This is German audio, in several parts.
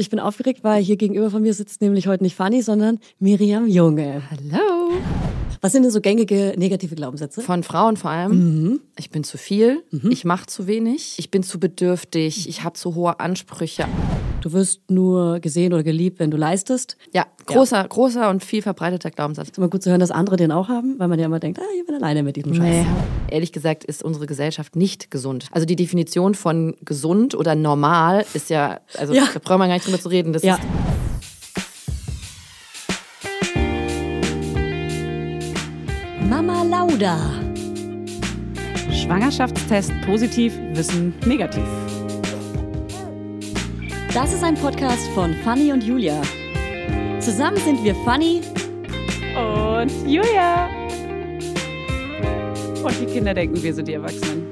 Ich bin aufgeregt, weil hier gegenüber von mir sitzt nämlich heute nicht Fanny, sondern Miriam Junge. Hallo. Was sind denn so gängige negative Glaubenssätze? Von Frauen vor allem. Ich bin zu viel, ich mache zu wenig, ich bin zu bedürftig, ich habe zu hohe Ansprüche. Du wirst nur gesehen oder geliebt, wenn du leistest. Ja, großer, großer und viel verbreiteter Glaubenssatz. Ist immer gut zu hören, dass andere den auch haben, weil man ja immer denkt, ah, ich bin alleine mit diesem Scheiß. Ehrlich gesagt ist unsere Gesellschaft nicht gesund. Also die Definition von gesund oder normal ist ja, also Ja. da brauchen wir gar nicht drüber zu reden. Das Ja. ist Lauda. Schwangerschaftstest positiv, Wissen negativ. Das ist ein Podcast von Fanny und Julia. Zusammen sind wir Fanny. Und Julia. Und die Kinder denken, wir sind die Erwachsenen.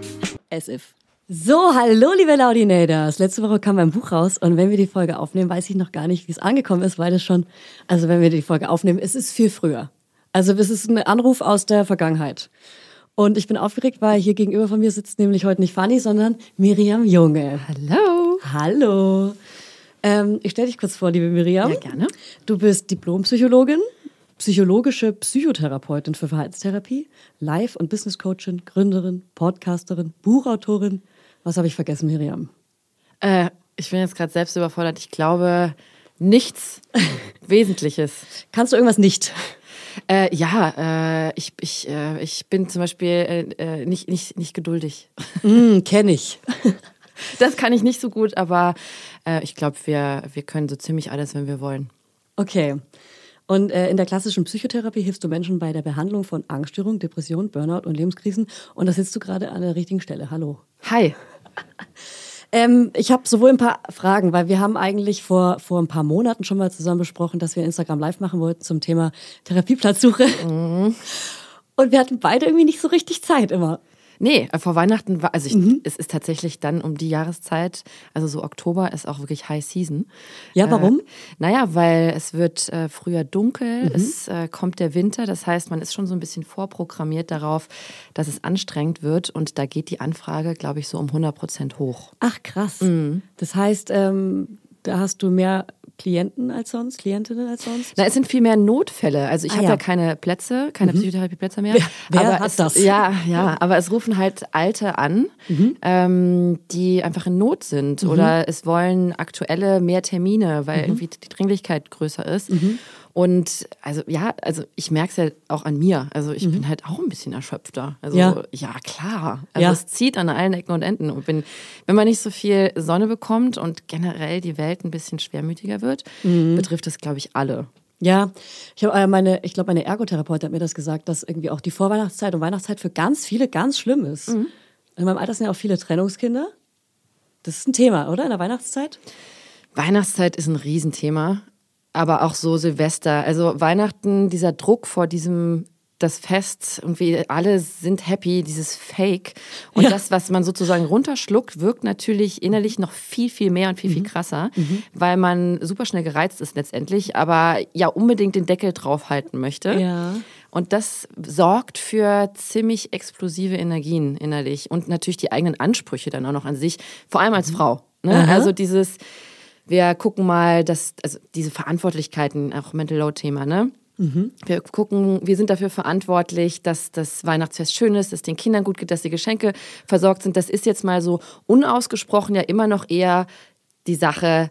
As if. So, hallo liebe Laudinators. Letzte Woche kam mein Buch raus und wenn wir die Folge aufnehmen, weiß ich noch gar nicht, wie es angekommen ist, weil es schon, also wenn wir die Folge aufnehmen, es ist viel früher. Also es ist ein Anruf aus der Vergangenheit. Und ich bin aufgeregt, weil hier gegenüber von mir sitzt nämlich heute nicht Fanny, sondern Miriam Junge. Hallo. Hallo. Ähm, ich stelle dich kurz vor, liebe Miriam. Ja, gerne. Du bist Diplompsychologin, psychologische Psychotherapeutin für Verhaltenstherapie, Life- und Business-Coachin, Gründerin, Podcasterin, Buchautorin. Was habe ich vergessen, Miriam? Äh, ich bin jetzt gerade selbst überfordert. Ich glaube, nichts Wesentliches. Kannst du irgendwas nicht? Äh, ja, äh, ich, ich, äh, ich bin zum Beispiel äh, äh, nicht, nicht, nicht geduldig. Hm, kenne ich. Das kann ich nicht so gut, aber äh, ich glaube, wir, wir können so ziemlich alles, wenn wir wollen. Okay. Und in der klassischen Psychotherapie hilfst du Menschen bei der Behandlung von Angststörungen, Depressionen, Burnout und Lebenskrisen. Und da sitzt du gerade an der richtigen Stelle. Hallo. Hi. Ähm, ich habe sowohl ein paar Fragen, weil wir haben eigentlich vor, vor ein paar Monaten schon mal zusammen besprochen, dass wir Instagram live machen wollten zum Thema Therapieplatzsuche. Und wir hatten beide irgendwie nicht so richtig Zeit immer. Nee, äh, vor Weihnachten war, also ich, Mhm. es ist tatsächlich dann um die Jahreszeit, also so Oktober ist auch wirklich High Season. Ja, warum? Äh, naja, weil es wird äh, früher Mhm. dunkel, es äh, kommt der Winter, das heißt, man ist schon so ein bisschen vorprogrammiert darauf, dass es anstrengend wird und da geht die Anfrage, glaube ich, so um 100 Prozent hoch. Ach, krass. Das heißt, ähm, da hast du mehr Klienten als sonst, Klientinnen als sonst? Na, es sind viel mehr Notfälle. Also ich Ah, habe ja. ja. keine Plätze, keine Psychotherapieplätze mehr. Wer- wer aber hat es, das? Ja, ja, aber es rufen halt Alte an, ähm, die einfach in Not sind oder es wollen aktuelle mehr Termine, weil irgendwie die Dringlichkeit größer ist. Und also ja, also ich merke es ja auch an mir. Also ich bin halt auch ein bisschen erschöpfter. Also Ja. ja, klar. Also Ja. es zieht an allen Ecken und Enden. Und wenn, wenn man nicht so viel Sonne bekommt und generell die Welt ein bisschen schwermütiger wird, betrifft es, glaube ich, alle. Ja, ich habe äh, meine, ich glaube, meine Ergotherapeutin hat mir das gesagt, dass irgendwie auch die Vorweihnachtszeit und Weihnachtszeit für ganz viele ganz schlimm ist. In meinem Alter sind ja auch viele Trennungskinder. Das ist ein Thema, oder? In der Weihnachtszeit? Weihnachtszeit ist ein Riesenthema, aber auch so Silvester. Also Weihnachten, dieser Druck vor diesem das Fest und wir alle sind happy, dieses Fake. Und Ja. das, was man sozusagen runterschluckt, wirkt natürlich innerlich noch viel, viel mehr und viel, viel krasser, weil man super schnell gereizt ist letztendlich, aber ja unbedingt den Deckel draufhalten möchte. Ja. Und das sorgt für ziemlich explosive Energien innerlich und natürlich die eigenen Ansprüche dann auch noch an sich, vor allem als Frau. Ne? Also dieses, wir gucken mal, dass, also diese Verantwortlichkeiten, auch Mental Load Thema, ne? Wir gucken, wir sind dafür verantwortlich, dass das Weihnachtsfest schön ist, dass den Kindern gut geht, dass die Geschenke versorgt sind. Das ist jetzt mal so unausgesprochen ja immer noch eher die Sache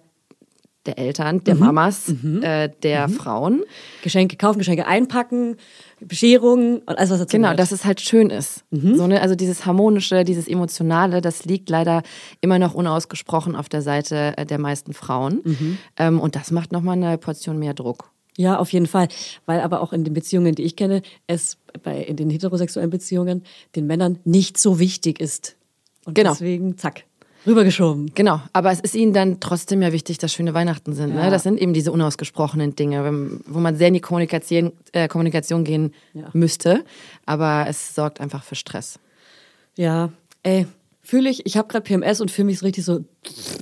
der Eltern, der Mamas, äh, der Frauen. Geschenke kaufen, Geschenke einpacken, Bescherungen und alles, was dazu Genau, gehört. dass es halt schön ist. So, ne? Also dieses Harmonische, dieses Emotionale, das liegt leider immer noch unausgesprochen auf der Seite äh, der meisten Frauen. Ähm, und das macht nochmal eine Portion mehr Druck. Ja, auf jeden Fall. Weil aber auch in den Beziehungen, die ich kenne, es bei, in den heterosexuellen Beziehungen den Männern nicht so wichtig ist. Und Genau. deswegen, zack, rübergeschoben. Genau, aber es ist ihnen dann trotzdem ja wichtig, dass schöne Weihnachten sind. Ja. Ne? Das sind eben diese unausgesprochenen Dinge, wo man sehr in die Kommunikation, äh, Kommunikation gehen Ja. müsste. Aber es sorgt einfach für Stress. Ja, ey, fühle ich, ich habe gerade PMS und fühle mich so richtig so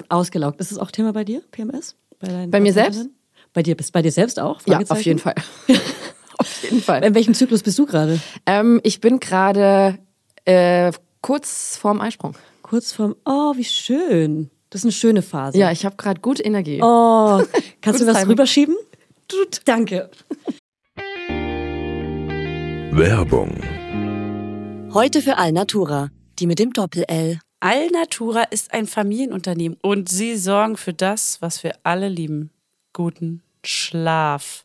ausgelaugt. Ist das auch Thema bei dir, PMS? Bei, deinen Bei mir selbst? Bei dir, bist bei dir selbst auch? Ja, auf jeden Fall. auf jeden Fall. In welchem Zyklus bist du gerade? Ähm, ich bin gerade äh, kurz vorm Eisprung. Kurz vorm, oh, wie schön. Das ist eine schöne Phase. Ja, ich habe gerade gut Energie. Oh, kannst du was Timing. rüberschieben? Danke. Werbung. Heute für Alnatura, die mit dem Doppel-L. Alnatura ist ein Familienunternehmen und sie sorgen für das, was wir alle lieben. Guten Schlaf.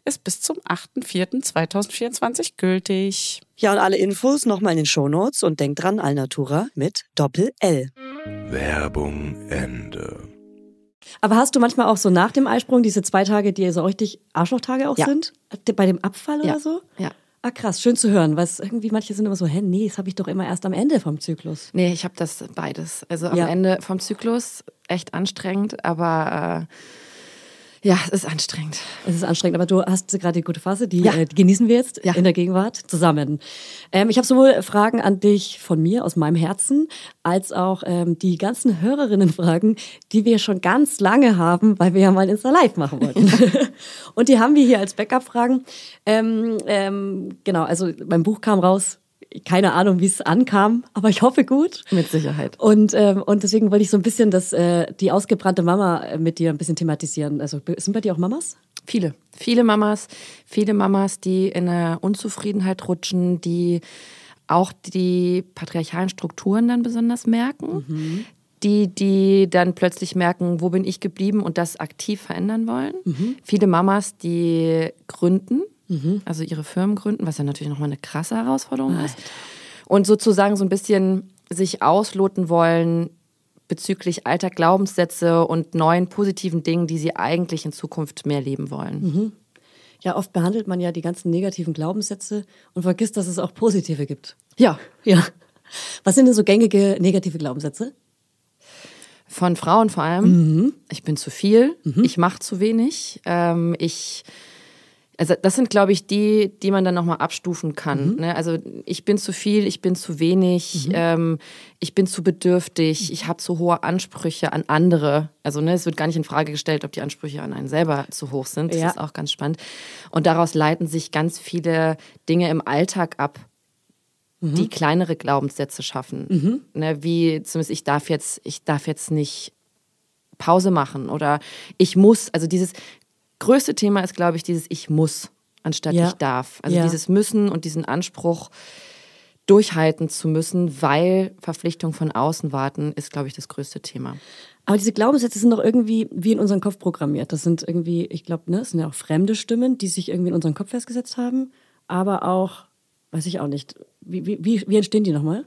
ist bis zum 8.4.2024 gültig. Ja, und alle Infos nochmal in den Shownotes und denkt dran, Alnatura mit Doppel-L. Werbung Ende. Aber hast du manchmal auch so nach dem Eisprung diese zwei Tage, die so richtig Arschlochtage auch Ja. sind? Bei dem Abfall Ja. oder so? Ja. Ah, krass, schön zu hören, weil es irgendwie manche sind immer so, hä, nee, das habe ich doch immer erst am Ende vom Zyklus. Nee, ich habe das beides. Also am Ja. Ende vom Zyklus echt anstrengend, aber äh, ja, es ist anstrengend. Es ist anstrengend, aber du hast gerade die gute Phase, die, Ja. äh, die genießen wir jetzt Ja. in der Gegenwart zusammen. Ähm, ich habe sowohl Fragen an dich von mir, aus meinem Herzen, als auch ähm, die ganzen Hörerinnenfragen, die wir schon ganz lange haben, weil wir ja mal Insta Live machen wollten. Und die haben wir hier als Backup-Fragen. Ähm, ähm, genau, also mein Buch kam raus. Keine Ahnung, wie es ankam, aber ich hoffe gut. Mit Sicherheit. Und, ähm, und deswegen wollte ich so ein bisschen das, äh, die ausgebrannte Mama äh, mit dir ein bisschen thematisieren. Also sind bei dir auch Mamas? Viele, viele Mamas, viele Mamas, die in eine Unzufriedenheit rutschen, die auch die patriarchalen Strukturen dann besonders merken. Die, die dann plötzlich merken, wo bin ich geblieben und das aktiv verändern wollen. Viele Mamas, die gründen, also ihre Firmen gründen, was ja natürlich nochmal eine krasse Herausforderung ist. Und sozusagen so ein bisschen sich ausloten wollen, bezüglich alter Glaubenssätze und neuen positiven Dingen, die sie eigentlich in Zukunft mehr leben wollen. Ja, oft behandelt man ja die ganzen negativen Glaubenssätze und vergisst, dass es auch positive gibt. Ja, Ja. Was sind denn so gängige negative Glaubenssätze? von Frauen vor allem. Ich bin zu viel, ich mache zu wenig, ähm, ich also das sind, glaube ich, die, die man dann nochmal abstufen kann. Ne? Also ich bin zu viel, ich bin zu wenig, ähm, ich bin zu bedürftig, ich habe zu hohe Ansprüche an andere. Also ne, es wird gar nicht in Frage gestellt, ob die Ansprüche an einen selber zu hoch sind. Das Ja. ist auch ganz spannend. Und daraus leiten sich ganz viele Dinge im Alltag ab, die kleinere Glaubenssätze schaffen. Ne, wie zumindest ich darf jetzt, ich darf jetzt nicht Pause machen oder ich muss. Also dieses größte Thema ist, glaube ich, dieses Ich muss anstatt Ja. ich darf. Also Ja. dieses Müssen und diesen Anspruch durchhalten zu müssen, weil Verpflichtung von außen warten, ist, glaube ich, das größte Thema. Aber diese Glaubenssätze sind doch irgendwie wie in unseren Kopf programmiert. Das sind irgendwie, ich glaube, ne, es sind ja auch fremde Stimmen, die sich irgendwie in unseren Kopf festgesetzt haben. Aber auch, weiß ich auch nicht, wie, wie, wie, wie entstehen die nochmal?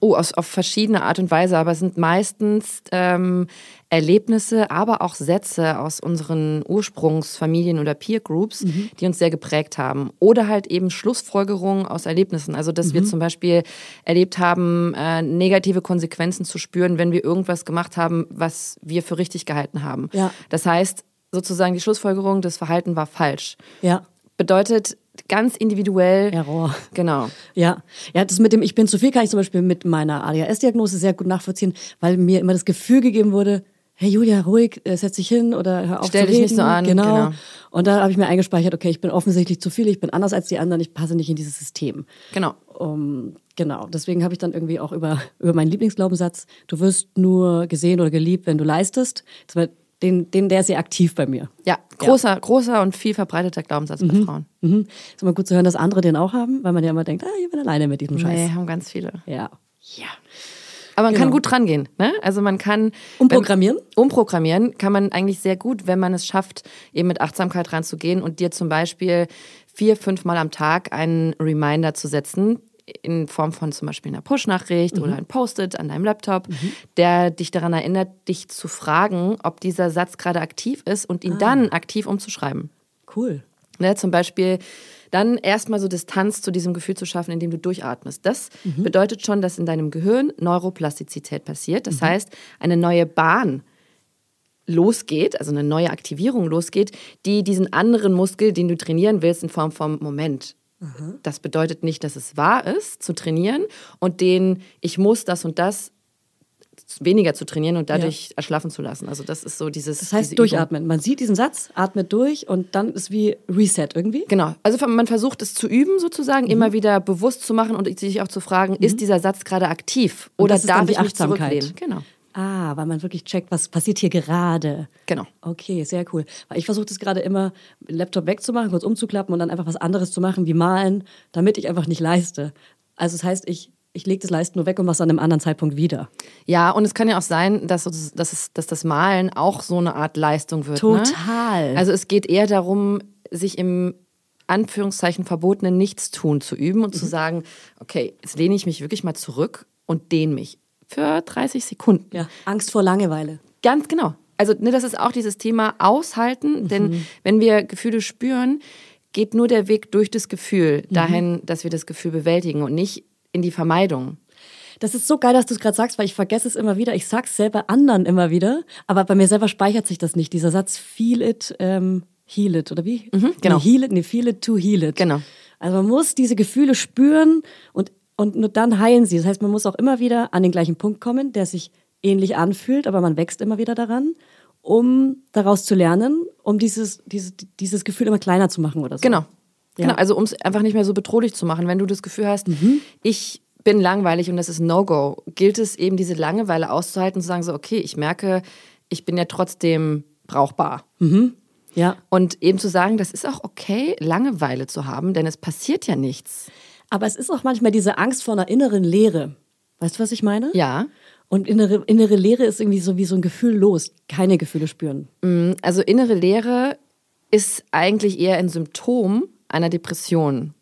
Oh, aus, auf verschiedene Art und Weise, aber es sind meistens ähm, Erlebnisse, aber auch Sätze aus unseren Ursprungsfamilien oder Peer Groups, Mhm. die uns sehr geprägt haben. Oder halt eben Schlussfolgerungen aus Erlebnissen. Also, dass Mhm. wir zum Beispiel erlebt haben, äh, negative Konsequenzen zu spüren, wenn wir irgendwas gemacht haben, was wir für richtig gehalten haben. Ja. Das heißt, sozusagen die Schlussfolgerung, das Verhalten war falsch. Ja. Bedeutet ganz individuell. Error. Genau. Ja, ja, das mit dem Ich bin zu viel kann ich zum Beispiel mit meiner ADHS-Diagnose sehr gut nachvollziehen, weil mir immer das Gefühl gegeben wurde, hey Julia, ruhig, äh, setz dich hin oder hör auf Stell zu dich reden. nicht so an, Genau. genau. Und da habe ich mir eingespeichert, okay, ich bin offensichtlich zu viel, ich bin anders als die anderen, ich passe nicht in dieses System. Genau. Um, genau, deswegen habe ich dann irgendwie auch über, über meinen Lieblingsglaubenssatz, du wirst nur gesehen oder geliebt, wenn du leistest. Den, den, der ist sehr aktiv bei mir. Ja, großer, großer und viel verbreiteter Glaubenssatz bei Frauen. Mhm. Ist immer gut zu hören, dass andere den auch haben, weil man ja immer denkt, ah, ich bin alleine mit diesem Scheiß. Nee, haben ganz viele. Ja. Ja. Aber man kann Genau. gut dran gehen. Ne? Also man kann. Umprogrammieren? Wenn, umprogrammieren kann man eigentlich sehr gut, wenn man es schafft, eben mit Achtsamkeit ranzugehen und dir zum Beispiel vier, fünf Mal am Tag einen Reminder zu setzen, in Form von zum Beispiel einer Push-Nachricht oder ein Post-it an deinem Laptop, der dich daran erinnert, dich zu fragen, ob dieser Satz gerade aktiv ist und ihn dann aktiv umzuschreiben. Cool. Ne, zum Beispiel dann erstmal so Distanz zu diesem Gefühl zu schaffen, indem du durchatmest. Das bedeutet schon, dass in deinem Gehirn Neuroplastizität passiert. Das heißt, eine neue Bahn losgeht, also eine neue Aktivierung losgeht, die diesen anderen Muskel, den du trainieren willst, in Form vom Moment. Das bedeutet nicht, dass es wahr ist, zu trainieren und den ich muss das und das weniger zu trainieren und dadurch erschlaffen zu lassen. Also das ist so dieses. Das heißt Übung. durchatmen. Man sieht diesen Satz, atmet durch und dann ist wie Reset irgendwie. Genau. Also man versucht es zu üben, sozusagen, Mhm. immer wieder bewusst zu machen und sich auch zu fragen, ist dieser Satz gerade aktiv oder darf die ich mich Achtsamkeit. zurücklehnen? Genau. Ah, weil man wirklich checkt, was passiert hier gerade. Genau. Okay, sehr cool. Weil ich versuche das gerade immer, Laptop wegzumachen, kurz umzuklappen und dann einfach was anderes zu machen, wie malen, damit ich einfach nicht leiste. Also das heißt, ich, ich lege das Leisten nur weg und mache es an einem anderen Zeitpunkt wieder. Ja, und es kann ja auch sein, dass, dass, es, dass das Malen auch so eine Art Leistung wird. Total. Ne? Also es geht eher darum, sich im Anführungszeichen verbotenen Nichtstun zu üben Mhm. und zu sagen, okay, jetzt lehne ich mich wirklich mal zurück und dehne mich für 30 Sekunden. Ja, Angst vor Langeweile. Ganz genau. Also ne, das ist auch dieses Thema Aushalten, denn wenn wir Gefühle spüren, geht nur der Weg durch das Gefühl dahin, dass wir das Gefühl bewältigen und nicht in die Vermeidung. Das ist so geil, dass du es gerade sagst, weil ich vergesse es immer wieder. Ich sag's selber anderen immer wieder, aber bei mir selber speichert sich das nicht. Dieser Satz, feel it, ähm, heal it, oder wie? genau. Nee, heal it, nee, feel it to heal it. Genau. Also man muss diese Gefühle spüren und, und nur dann heilen sie. Das heißt, man muss auch immer wieder an den gleichen Punkt kommen, der sich ähnlich anfühlt, aber man wächst immer wieder daran, um daraus zu lernen, um dieses, dieses, dieses Gefühl immer kleiner zu machen oder so. Genau. Ja. Genau, also um es einfach nicht mehr so bedrohlich zu machen. Wenn du das Gefühl hast, ich bin langweilig und das ist No-Go, gilt es eben diese Langeweile auszuhalten und zu sagen so, okay, ich merke, ich bin ja trotzdem brauchbar. Ja. Und eben zu sagen, das ist auch okay, Langeweile zu haben, denn es passiert ja nichts. Aber es ist auch manchmal diese Angst vor einer inneren Leere. Weißt du, was ich meine? Ja. Und innere, innere Leere ist irgendwie so wie so ein Gefühl los. Keine Gefühle spüren. Also innere Leere ist eigentlich eher ein Symptom einer Depression.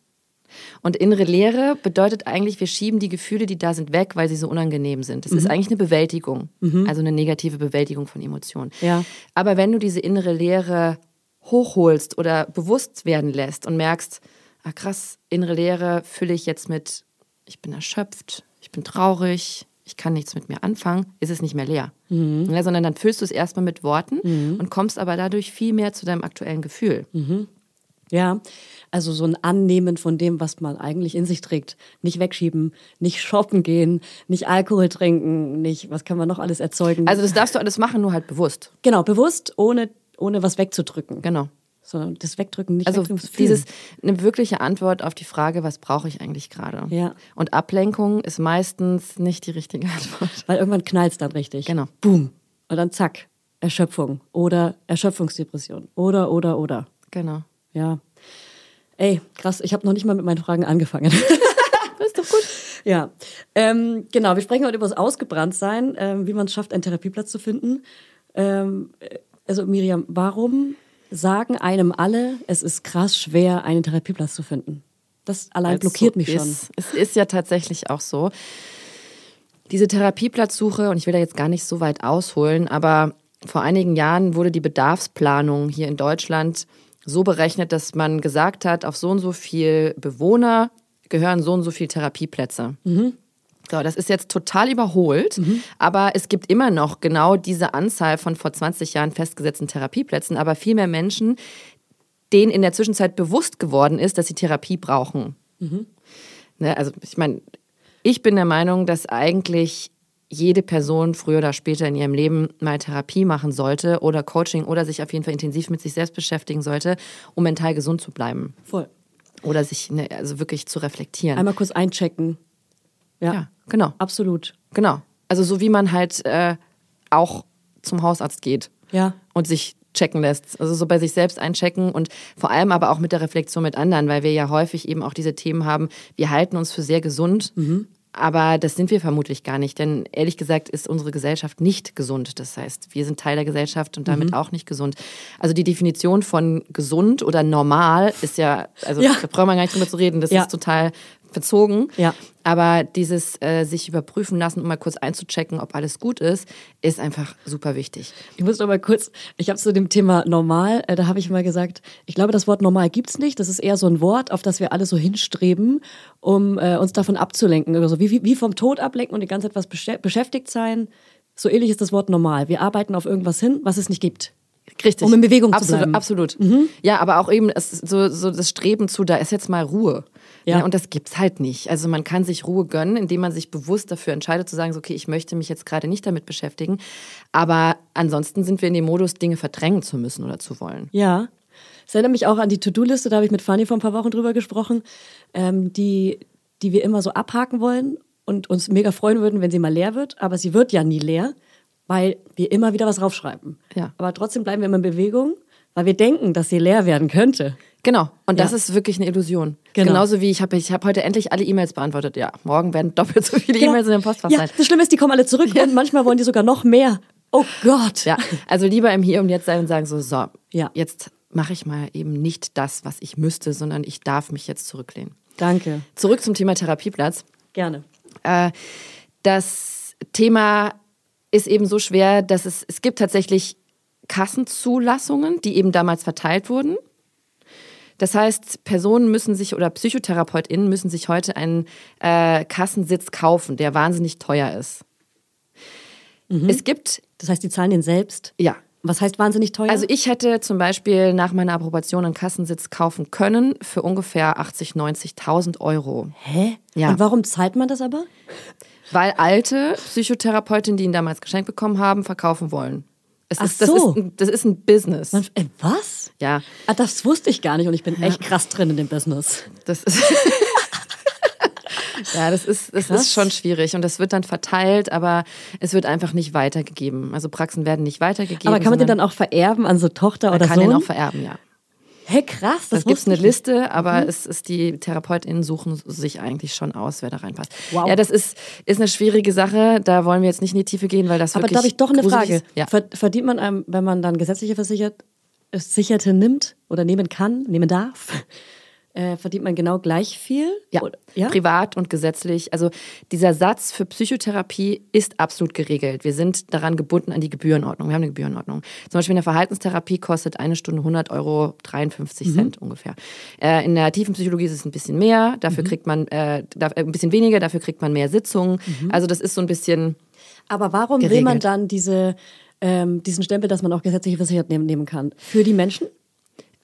Und innere Leere bedeutet eigentlich, wir schieben die Gefühle, die da sind, weg, weil sie so unangenehm sind. Das ist eigentlich eine Bewältigung, also eine negative Bewältigung von Emotionen. Ja. Aber wenn du diese innere Leere hochholst oder bewusst werden lässt und merkst, ah krass, innere Leere fülle ich jetzt mit, ich bin erschöpft, ich bin traurig, ich kann nichts mit mir anfangen, ist es nicht mehr leer. Ja, sondern dann füllst du es erstmal mit Worten und kommst aber dadurch viel mehr zu deinem aktuellen Gefühl. Ja, also so ein Annehmen von dem, was man eigentlich in sich trägt. Nicht wegschieben, nicht shoppen gehen, nicht Alkohol trinken, nicht, was kann man noch alles erzeugen? Also das darfst du alles machen, nur halt bewusst. genau, bewusst, ohne, ohne was wegzudrücken. Genau. Sondern das Wegdrücken, nicht Also wegdrücken, dieses eine wirkliche Antwort auf die Frage, was brauche ich eigentlich gerade? Ja. Und Ablenkung ist meistens nicht die richtige Antwort. Weil irgendwann knallt es dann richtig. Genau. Boom. Und dann zack, Erschöpfung oder Erschöpfungsdepression oder, oder, oder. Genau. Ja. Ey, krass, ich habe noch nicht mal mit meinen Fragen angefangen. Das ist doch gut. Ja, ähm, genau. Wir sprechen heute über das Ausgebranntsein, ähm, wie man es schafft, einen Therapieplatz zu finden. Ähm, äh, also Miriam, warum sagen einem alle, es ist krass schwer, einen Therapieplatz zu finden? Das allein Weil's blockiert so mich schon. Ist. Es ist ja tatsächlich auch so. Diese Therapieplatzsuche, und ich will da jetzt gar nicht so weit ausholen, aber vor einigen Jahren wurde die Bedarfsplanung hier in Deutschland so berechnet, dass man gesagt hat, auf so und so viel Bewohner gehören so und so viel Therapieplätze. So, das ist jetzt total überholt, aber es gibt immer noch genau diese Anzahl von vor 20 Jahren festgesetzten Therapieplätzen, aber viel mehr Menschen, denen in der Zwischenzeit bewusst geworden ist, dass sie Therapie brauchen. Ne, also ich meine, ich bin der Meinung, dass eigentlich jede Person früher oder später in ihrem Leben mal Therapie machen sollte oder Coaching oder sich auf jeden Fall intensiv mit sich selbst beschäftigen sollte, um mental gesund zu bleiben Voll. oder sich ne, also wirklich zu reflektieren. Einmal kurz einchecken. Ja, ja, genau, absolut. genau. Also so wie man halt äh, auch zum Hausarzt geht Ja. und sich checken lässt. Also so bei sich selbst einchecken und vor allem aber auch mit der Reflexion mit anderen, weil wir ja häufig eben auch diese Themen haben, wir halten uns für sehr gesund, aber das sind wir vermutlich gar nicht, denn ehrlich gesagt ist unsere Gesellschaft nicht gesund. Das heißt, wir sind Teil der Gesellschaft und damit auch nicht gesund. Also die Definition von gesund oder normal ist ja, also Ja. da brauchen wir gar nicht drüber zu reden, das Ja. ist total verzogen. Ja. Aber dieses äh, sich überprüfen lassen, um mal kurz einzuchecken, ob alles gut ist, ist einfach super wichtig. Ich muss noch mal kurz, ich habe zu dem Thema normal, äh, da habe ich mal gesagt, ich glaube, das Wort normal gibt's nicht. Das ist eher so ein Wort, auf das wir alle so hinstreben, um äh, uns davon abzulenken. Also wie, wie, wie vom Tod ablenken und die ganze Zeit was beschä- beschäftigt sein. So ähnlich ist das Wort normal. Wir arbeiten auf irgendwas hin, was es nicht gibt. Richtig. Um in Bewegung zu absolut, bleiben. Mhm. Absolut. Ja, aber auch eben es, so, so das Streben zu, da ist jetzt mal Ruhe. Ja. Ja. und das gibt's halt nicht. Also man kann sich Ruhe gönnen, indem man sich bewusst dafür entscheidet zu sagen, so, okay, ich möchte mich jetzt gerade nicht damit beschäftigen. Aber ansonsten sind wir in dem Modus, Dinge verdrängen zu müssen oder zu wollen. Ja. Es erinnert mich auch an die To-Do-Liste, da habe ich mit Fanny vor ein paar Wochen drüber gesprochen, ähm, die, die wir immer so abhaken wollen und uns mega freuen würden, wenn sie mal leer wird. Aber sie wird ja nie leer, weil wir immer wieder was raufschreiben. Ja. Aber trotzdem bleiben wir immer in Bewegung, weil wir denken, dass sie leer werden könnte. Genau. Und das Ja. ist wirklich eine Illusion. Genau. Genauso wie ich habe ich hab heute endlich alle E-Mails beantwortet. Ja, morgen werden doppelt so viele E-Mails in dem Postfach ja, sein. das Schlimme ist, die kommen alle zurück und manchmal wollen die sogar noch mehr. Oh Gott. Ja, also lieber im Hier und Jetzt sein und sagen so, so, Ja. jetzt mache ich mal eben nicht das, was ich müsste, sondern ich darf mich jetzt zurücklehnen. Danke. Zurück zum Thema Therapieplatz. Gerne. Äh, das Thema ist eben so schwer, dass es, es gibt tatsächlich Kassenzulassungen, die eben damals verteilt wurden. Das heißt, Personen müssen sich oder PsychotherapeutInnen müssen sich heute einen äh, Kassensitz kaufen, der wahnsinnig teuer ist. Es gibt, Das heißt, die zahlen den selbst. ja, Was heißt wahnsinnig teuer? also ich hätte zum Beispiel nach meiner Approbation einen Kassensitz kaufen können für ungefähr 80.000, 90.000 Euro. Hä? Ja. Und warum zahlt man das aber? Weil alte Psychotherapeutinnen, die ihn damals geschenkt bekommen haben, verkaufen wollen. Es Ach ist, das, so. ist ein, das ist ein Business. Man, äh, was? Ja, Ah, das wusste ich gar nicht und ich bin echt krass drin in dem Business. das ist. ja, das ist, das Krass. ist schon schwierig und das wird dann verteilt, aber es wird einfach nicht weitergegeben. Also Praxen werden nicht weitergegeben. Aber kann man den dann auch vererben an so Tochter man oder kann Sohn? den auch vererben, ja. Hä, krass, das Das gibt eine ich nicht. Liste, aber es ist die TherapeutInnen suchen sich eigentlich schon aus, wer da reinpasst. Wow. Ja, das ist, ist eine schwierige Sache. Da wollen wir jetzt nicht in die Tiefe gehen, weil das Aber wirklich da habe ich doch eine Frage. Ja. Ver- Verdient man, einem, wenn man dann gesetzliche Versichert, Versicherte nimmt oder nehmen kann, nehmen darf, äh, verdient man genau gleich viel? Ja, ja? privat und gesetzlich. Also dieser Satz für Psychotherapie ist absolut geregelt. Wir sind daran gebunden an die Gebührenordnung. Wir haben eine Gebührenordnung. Zum Beispiel in der Verhaltenstherapie kostet eine Stunde 100 Euro 53 Cent ungefähr. Äh, in der tiefen Psychologie ist es ein bisschen mehr. Dafür kriegt man äh, äh, ein bisschen weniger. Dafür kriegt man mehr Sitzungen. Also das ist so ein bisschen Aber warum will geregelt. man dann diese, ähm, diesen Stempel, dass man auch gesetzliche Versichert nehmen, nehmen kann? Für die Menschen?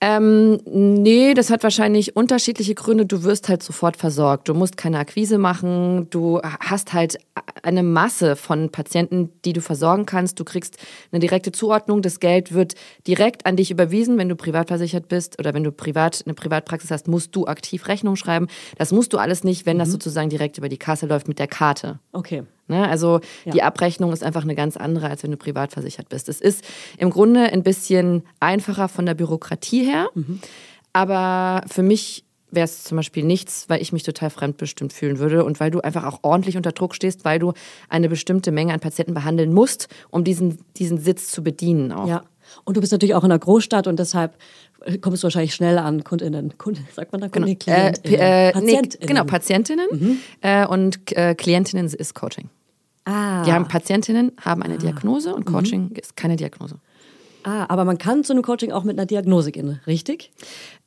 Ähm, nee, das hat wahrscheinlich unterschiedliche Gründe. Du wirst halt sofort versorgt. Du musst keine Akquise machen. Du hast halt eine Masse von Patienten, die du versorgen kannst. Du kriegst eine direkte Zuordnung. Das Geld wird direkt an dich überwiesen. Wenn du privat versichert bist oder wenn du privat eine Privatpraxis hast, musst du aktiv Rechnung schreiben. Das musst du alles nicht, wenn das sozusagen direkt über die Kasse läuft mit der Karte. Okay. Ne? Also die Abrechnung ist einfach eine ganz andere, als wenn du privat versichert bist. Es ist im Grunde ein bisschen einfacher von der Bürokratie her, aber für mich wäre es zum Beispiel nichts, weil ich mich total fremdbestimmt fühlen würde und weil du einfach auch ordentlich unter Druck stehst, weil du eine bestimmte Menge an Patienten behandeln musst, um diesen, diesen Sitz zu bedienen auch. Ja. Und du bist natürlich auch in einer Großstadt und deshalb äh, kommst du wahrscheinlich schnell an Kundinnen. Kunden, sagt man da Kunden? Äh, Klientinnen. P- äh, nee, Patientinnen. genau, Patientinnen äh, und äh, Klientinnen ist Coaching. Ah. Die haben Patientinnen, haben eine Diagnose und Coaching ist keine Diagnose. Ah, aber man kann zu einem Coaching auch mit einer Diagnose gehen, richtig?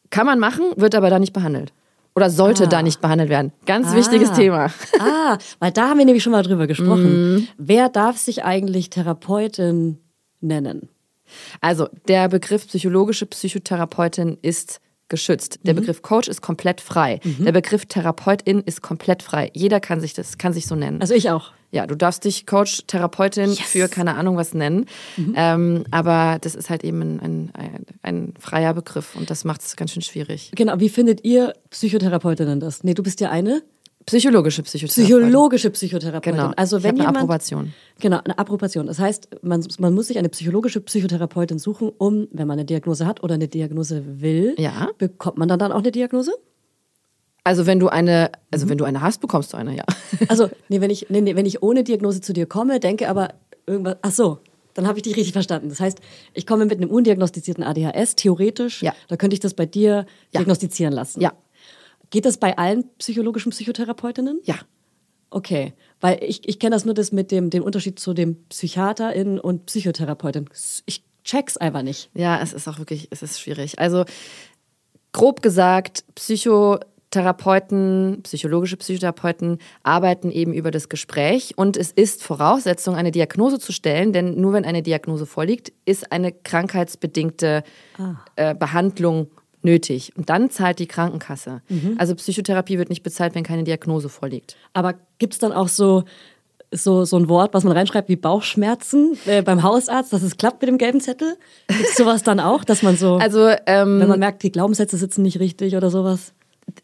Kann man machen, wird aber da nicht behandelt. Oder sollte da nicht behandelt werden. Ganz wichtiges Thema. Ah, weil da haben wir nämlich schon mal drüber gesprochen. Wer darf sich eigentlich Therapeutin nennen? Also, der Begriff psychologische Psychotherapeutin ist geschützt. Der Begriff Coach ist komplett frei. Der Begriff Therapeutin ist komplett frei. Jeder kann sich das, kann sich so nennen. Also ich auch. ja, du darfst dich Coach, Therapeutin für keine Ahnung was nennen. Ähm, aber das ist halt eben ein, ein, ein, ein freier Begriff und das macht es ganz schön schwierig. Genau, wie findet ihr Psychotherapeutinnen das? Nee, du bist ja eine Psychologische Psychotherapeutin. psychologische Psychotherapeutin. Genau. Also Ich wenn eine jemand, Approbation. Genau, eine Approbation. Das heißt, man, man muss sich eine psychologische Psychotherapeutin suchen, um, wenn man eine Diagnose hat oder eine Diagnose will, Ja. bekommt man dann, dann auch eine Diagnose? Also wenn du eine, also wenn du eine hast, bekommst du eine, ja. Also, nee, wenn ich, nee, nee, wenn ich ohne Diagnose zu dir komme, denke aber irgendwas, ach so, dann habe ich dich richtig verstanden. Das heißt, ich komme mit einem undiagnostizierten ADHS, theoretisch, Ja. da könnte ich das bei dir Ja. diagnostizieren lassen. Ja. Geht das bei allen psychologischen Psychotherapeutinnen? Ja. Okay, weil ich, ich kenne das nur das mit dem, dem Unterschied zu dem Psychiaterin und Psychotherapeutin. Ich check's einfach nicht. Ja, es ist auch wirklich, es ist schwierig. Also grob gesagt, Psychotherapeuten, psychologische Psychotherapeuten arbeiten eben über das Gespräch und es ist Voraussetzung, eine Diagnose zu stellen, denn nur wenn eine Diagnose vorliegt, ist eine krankheitsbedingte äh, Behandlung nötig. Und dann zahlt die Krankenkasse. Also Psychotherapie wird nicht bezahlt, wenn keine Diagnose vorliegt. Aber gibt's dann auch so, so, so ein Wort, was man reinschreibt wie Bauchschmerzen äh, beim Hausarzt, dass es klappt mit dem gelben Zettel? Gibt's sowas dann auch, dass man so, Also ähm, wenn man merkt, die Glaubenssätze sitzen nicht richtig oder sowas?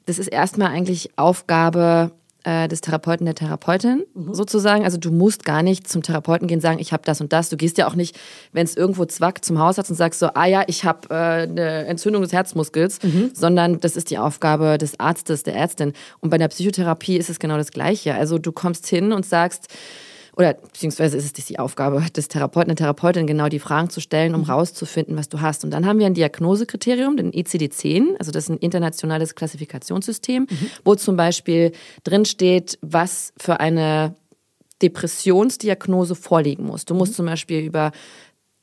das ist erstmal eigentlich Aufgabe äh, des Therapeuten, der Therapeutin sozusagen. Also du musst gar nicht zum Therapeuten gehen und sagen, ich habe das und das. Du gehst ja auch nicht, wenn es irgendwo zwackt, zum Hausarzt und sagst so, ah ja, ich habe äh, eine Entzündung des Herzmuskels, sondern das ist die Aufgabe des Arztes, der Ärztin. Und bei der Psychotherapie ist es genau das Gleiche. Also du kommst hin und sagst, oder beziehungsweise ist es die Aufgabe des Therapeuten, der Therapeutin, genau die Fragen zu stellen, um rauszufinden, was du hast. Und dann haben wir ein Diagnosekriterium, den ICD-10, also das ist ein internationales Klassifikationssystem, wo zum Beispiel drin steht, was für eine Depressionsdiagnose vorliegen muss. Du musst zum Beispiel über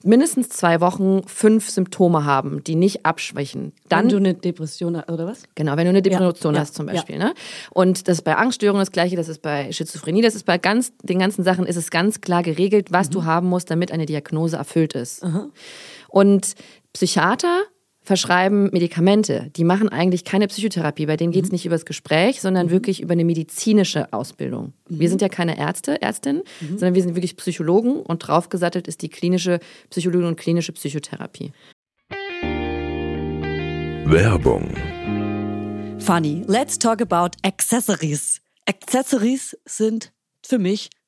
mindestens zwei Wochen fünf Symptome haben, die nicht abschwächen. Dann Wenn du eine Depression hast, oder was? Genau, wenn du eine Depression ja, hast zum ja. Beispiel. Ne? Und das ist bei Angststörungen das Gleiche, das ist bei Schizophrenie, das ist bei ganz, den ganzen Sachen ist es ganz klar geregelt, was du haben musst, damit eine Diagnose erfüllt ist. Und Psychiater verschreiben Medikamente. Die machen eigentlich keine Psychotherapie. Bei denen geht es nicht über das Gespräch, sondern wirklich über eine medizinische Ausbildung. Wir sind ja keine Ärzte, Ärztinnen, sondern wir sind wirklich Psychologen und draufgesattelt ist die klinische Psychologie und klinische Psychotherapie. Werbung, Funny, let's talk about Accessories. Accessories sind für mich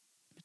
mit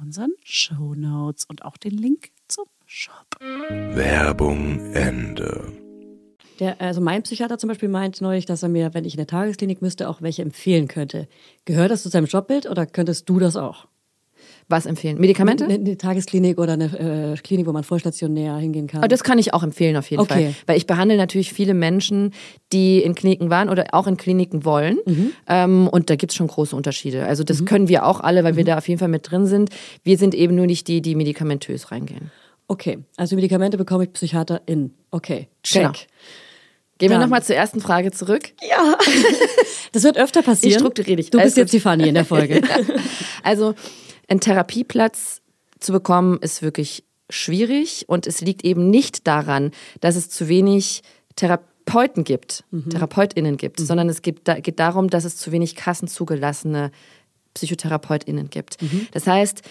unseren Show Notes und auch den Link zum Shop. Werbung Ende. Der, also mein Psychiater zum Beispiel meint neulich, dass er mir, wenn ich in eine Tagesklinik müsste, auch welche empfehlen könnte. Gehört das zu seinem Jobbild oder könntest du das auch? Was empfehlen? Medikamente? Eine, eine Tagesklinik oder eine äh, Klinik, wo man vollstationär hingehen kann. Aber das kann ich auch empfehlen auf jeden Okay. Fall. Weil ich behandle natürlich viele Menschen, die in Kliniken waren oder auch in Kliniken wollen. Ähm, und da gibt es schon große Unterschiede. Also das können wir auch alle, weil wir da auf jeden Fall mit drin sind. Wir sind eben nur nicht die, die medikamentös reingehen. Okay, also Medikamente bekomme ich PsychiaterIn. Okay, check. Genau. Gehen wir nochmal zur ersten Frage zurück. Das wird öfter passieren. Ich strukturiere dich. Du Alles bist jetzt gut. die Fanny in der Folge. Also einen Therapieplatz zu bekommen, ist wirklich schwierig und es liegt eben nicht daran, dass es zu wenig Therapeuten gibt, TherapeutInnen gibt, sondern es gibt, geht darum, dass es zu wenig kassenzugelassene PsychotherapeutInnen gibt. Das heißt,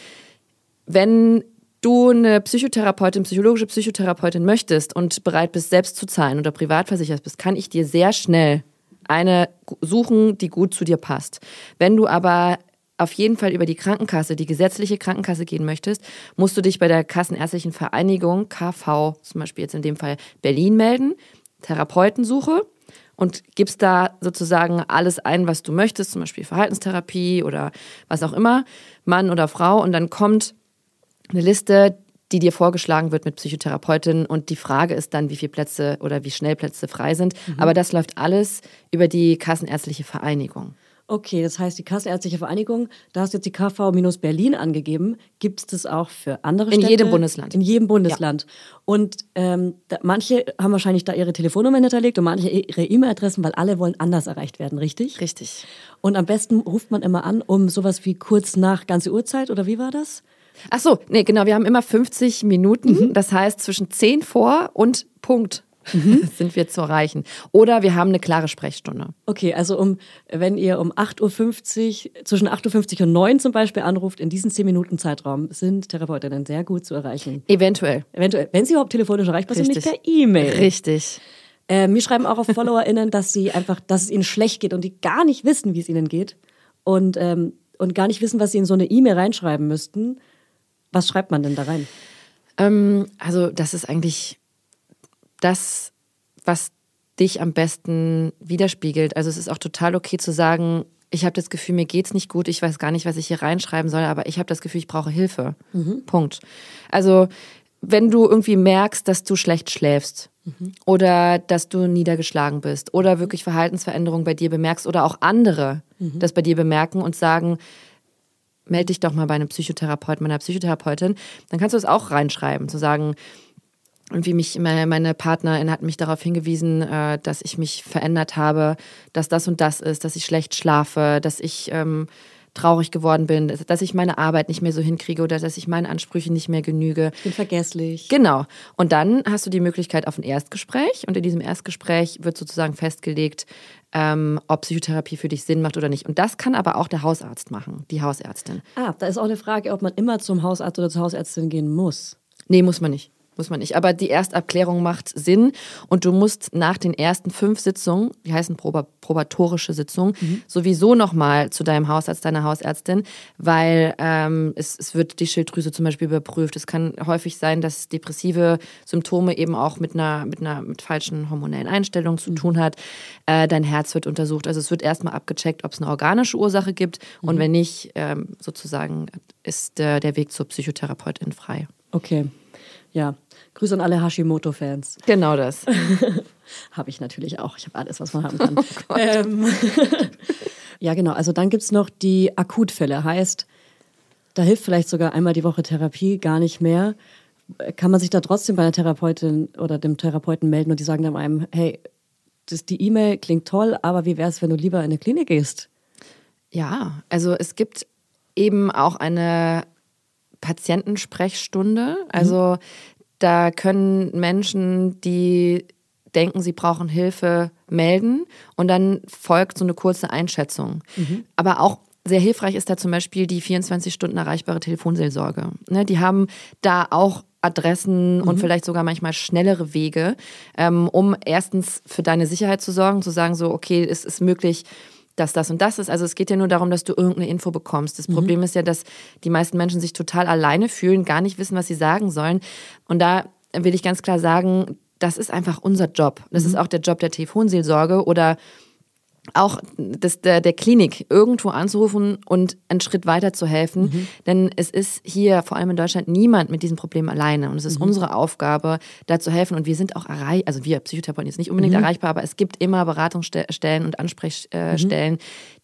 wenn du eine Psychotherapeutin, psychologische Psychotherapeutin möchtest und bereit bist, selbst zu zahlen oder privat versichert bist, kann ich dir sehr schnell eine suchen, die gut zu dir passt. Wenn du aber auf jeden Fall über die Krankenkasse, die gesetzliche Krankenkasse gehen möchtest, musst du dich bei der Kassenärztlichen Vereinigung, KV, zum Beispiel jetzt in dem Fall Berlin melden, Therapeutensuche und gibst da sozusagen alles ein, was du möchtest, zum Beispiel Verhaltenstherapie oder was auch immer, Mann oder Frau, und dann kommt eine Liste, die dir vorgeschlagen wird mit Psychotherapeutin und die Frage ist dann, wie viele Plätze oder wie schnell Plätze frei sind. Aber das läuft alles über die Kassenärztliche Vereinigung. Okay, das heißt, die Kassenärztliche Vereinigung, da hast du jetzt die KV-Berlin angegeben. Gibt es das auch für andere In Städte? jedem Bundesland. In jedem Bundesland. Und ähm, da, manche haben wahrscheinlich da ihre Telefonnummer hinterlegt und manche ihre E-Mail-Adressen, weil alle wollen anders erreicht werden, richtig? Richtig. Und am besten ruft man immer an, um sowas wie kurz nach ganze Uhrzeit oder wie war das? Ach so, nee, genau, wir haben immer 50 Minuten. Das heißt, zwischen 10 vor und Punkt sind wir zu erreichen. Oder wir haben eine klare Sprechstunde. Okay, also um, wenn ihr um 8.50 Uhr, zwischen 8.50 Uhr und 9 zum Beispiel anruft, in diesen 10 Minuten Zeitraum sind Therapeutinnen sehr gut zu erreichen. Eventuell. Eventuell, wenn sie überhaupt telefonisch erreichbar sind, nicht per E-Mail. Richtig. Äh, mir schreiben auch auf FollowerInnen, dass sie einfach, dass es ihnen schlecht geht und die gar nicht wissen, wie es ihnen geht und, ähm, und gar nicht wissen, was sie in so eine E-Mail reinschreiben müssten. Was schreibt man denn da rein? Ähm, also, das ist eigentlich das, was dich am besten widerspiegelt. Also, es ist auch total okay zu sagen, ich habe das Gefühl, mir geht's nicht gut, ich weiß gar nicht, was ich hier reinschreiben soll, aber ich habe das Gefühl, ich brauche Hilfe. Punkt. Also, wenn du irgendwie merkst, dass du schlecht schläfst oder dass du niedergeschlagen bist oder wirklich Verhaltensveränderungen bei dir bemerkst oder auch andere das bei dir bemerken und sagen, melde dich doch mal bei einem Psychotherapeuten, meiner Psychotherapeutin, dann kannst du es auch reinschreiben, zu sagen, irgendwie mich, meine, Partnerin hat mich darauf hingewiesen, äh, dass ich mich verändert habe, dass das und das ist, dass ich schlecht schlafe, dass ich ähm, traurig geworden bin, dass, dass ich meine Arbeit nicht mehr so hinkriege oder dass ich meinen Ansprüchen nicht mehr genüge. Ich bin vergesslich. Genau. Und dann hast du die Möglichkeit auf ein Erstgespräch und in diesem Erstgespräch wird sozusagen festgelegt, ähm, ob Psychotherapie für dich Sinn macht oder nicht. Und das kann aber auch der Hausarzt machen, die Hausärztin. Ah, da ist auch eine Frage, ob man immer zum Hausarzt oder zur Hausärztin gehen muss. Nee, muss man nicht. Muss man nicht. Aber die Erstabklärung macht Sinn und du musst nach den ersten fünf Sitzungen, die heißen proba probatorische Sitzungen, sowieso nochmal zu deinem Hausarzt, deiner Hausärztin, weil ähm, es, es wird die Schilddrüse zum Beispiel überprüft. Es kann häufig sein, dass depressive Symptome eben auch mit einer, mit einer mit falschen hormonellen Einstellungen zu tun hat. Äh, dein Herz wird untersucht. Also es wird erstmal abgecheckt, ob es eine organische Ursache gibt und wenn nicht, ähm, sozusagen ist äh, der Weg zur Psychotherapeutin frei. Okay. Ja. Grüße an alle Hashimoto-Fans. Genau das. Habe ich natürlich auch. Ich habe alles, was man haben kann. ähm, ja, genau. Also dann gibt es noch die Akutfälle. Heißt, da hilft vielleicht sogar einmal die Woche Therapie gar nicht mehr. Kann man sich da trotzdem bei einer Therapeutin oder dem Therapeuten melden und die sagen dann einem, hey, das, die E-Mail klingt toll, aber wie wäre es, wenn du lieber in eine Klinik gehst? Ja, also es gibt eben auch eine Patientensprechstunde. Also da können Menschen, die denken, sie brauchen Hilfe, melden und dann folgt so eine kurze Einschätzung. Aber auch sehr hilfreich ist da zum Beispiel die 24 Stunden erreichbare Telefonseelsorge. Ne, die haben da auch Adressen und vielleicht sogar manchmal schnellere Wege, ähm, um erstens für deine Sicherheit zu sorgen, zu sagen so, okay, es ist möglich, dass das und das ist. Also es geht ja nur darum, dass du irgendeine Info bekommst. Das Problem ist ja, dass die meisten Menschen sich total alleine fühlen, gar nicht wissen, was sie sagen sollen. Und da will ich ganz klar sagen, das ist einfach unser Job. Das ist auch der Job der Telefonseelsorge oder auch des, der, der Klinik irgendwo anzurufen und einen Schritt weiter zu helfen. Denn es ist hier, vor allem in Deutschland, niemand mit diesem Problem alleine. Und es ist unsere Aufgabe, da zu helfen. Und wir sind auch erreicht, also wir Psychotherapeuten jetzt nicht unbedingt erreichbar, aber es gibt immer Beratungsstellen und Ansprechstellen,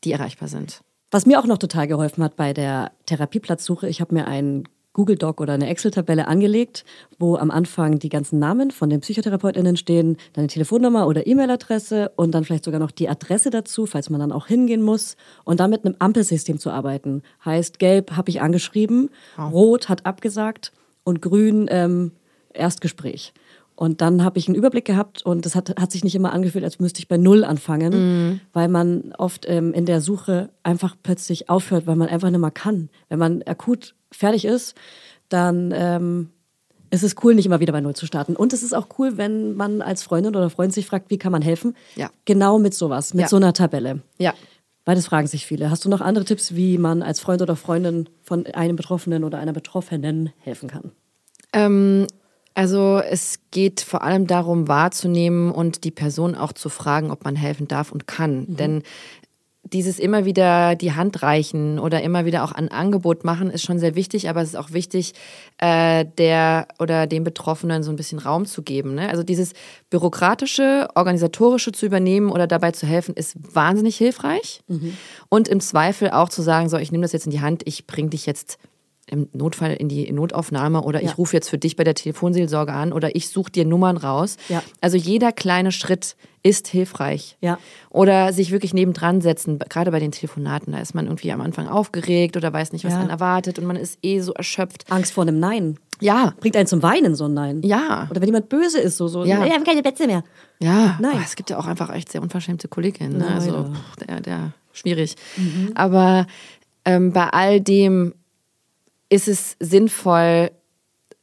die erreichbar sind. Was mir auch noch total geholfen hat bei der Therapieplatzsuche, ich habe mir einen Google Doc oder eine Excel-Tabelle angelegt, wo am Anfang die ganzen Namen von den PsychotherapeutInnen stehen, dann eine Telefonnummer oder E-Mail-Adresse und dann vielleicht sogar noch die Adresse dazu, falls man dann auch hingehen muss. Und dann mit einem Ampelsystem zu arbeiten. Heißt, gelb habe ich angeschrieben, rot hat abgesagt und grün ähm, Erstgespräch. Und dann habe ich einen Überblick gehabt und das hat, hat sich nicht immer angefühlt, als müsste ich bei Null anfangen, weil man oft ähm, in der Suche einfach plötzlich aufhört, weil man einfach nicht mehr kann. Wenn man akut fertig ist, dann ähm, ist es cool, nicht immer wieder bei Null zu starten. Und es ist auch cool, wenn man als Freundin oder Freund sich fragt, wie kann man helfen? Ja. Genau mit sowas, mit Ja. so einer Tabelle. Ja. Weil das fragen sich viele. Hast du noch andere Tipps, wie man als Freund oder Freundin von einem Betroffenen oder einer Betroffenen helfen kann? Ähm, also es geht vor allem darum, wahrzunehmen und die Person auch zu fragen, ob man helfen darf und kann. Denn dieses immer wieder die Hand reichen oder immer wieder auch ein Angebot machen, ist schon sehr wichtig, aber es ist auch wichtig, äh, der oder dem Betroffenen so ein bisschen Raum zu geben. Ne? Also dieses bürokratische, organisatorische zu übernehmen oder dabei zu helfen, ist wahnsinnig hilfreich. Und im Zweifel auch zu sagen, so, ich nehme das jetzt in die Hand, ich bringe dich jetzt im Notfall in die Notaufnahme oder Ja. ich rufe jetzt für dich bei der Telefonseelsorge an oder ich suche dir Nummern raus. Ja. Also jeder kleine Schritt ist hilfreich. Ja. Oder sich wirklich nebendran setzen, gerade bei den Telefonaten, da ist man irgendwie am Anfang aufgeregt oder weiß nicht, was einen erwartet und man ist eh so erschöpft. Angst vor einem Nein. Ja, Bringt einen zum Weinen, so ein Nein. ja, Oder wenn jemand böse ist, so, so, Ja. wir haben keine Plätze mehr. ja. Nein. Aber es gibt ja auch einfach echt sehr unverschämte Kolleginnen. Ne? Also pff, der, der schwierig. Aber ähm, bei all dem ist es sinnvoll,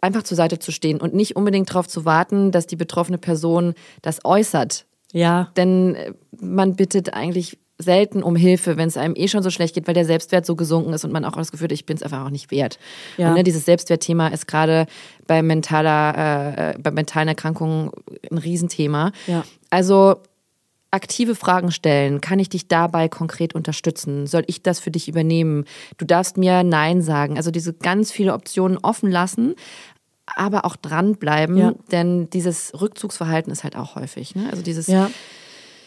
einfach zur Seite zu stehen und nicht unbedingt darauf zu warten, dass die betroffene Person das äußert. Ja. Denn äh, man bittet eigentlich selten um Hilfe, wenn es einem eh schon so schlecht geht, weil der Selbstwert so gesunken ist und man auch das Gefühl hat, ich bin es einfach auch nicht wert. Ja. Und ne, dieses Selbstwertthema ist gerade bei mentaler, äh, äh, bei mentalen Erkrankungen ein Riesenthema. Ja. Also aktive Fragen stellen. Kann ich dich dabei konkret unterstützen? Soll ich das für dich übernehmen? Du darfst mir Nein sagen. Also diese ganz viele Optionen offen lassen, aber auch dranbleiben, Ja. denn dieses Rückzugsverhalten ist halt auch häufig. Ne? Also dieses Ja.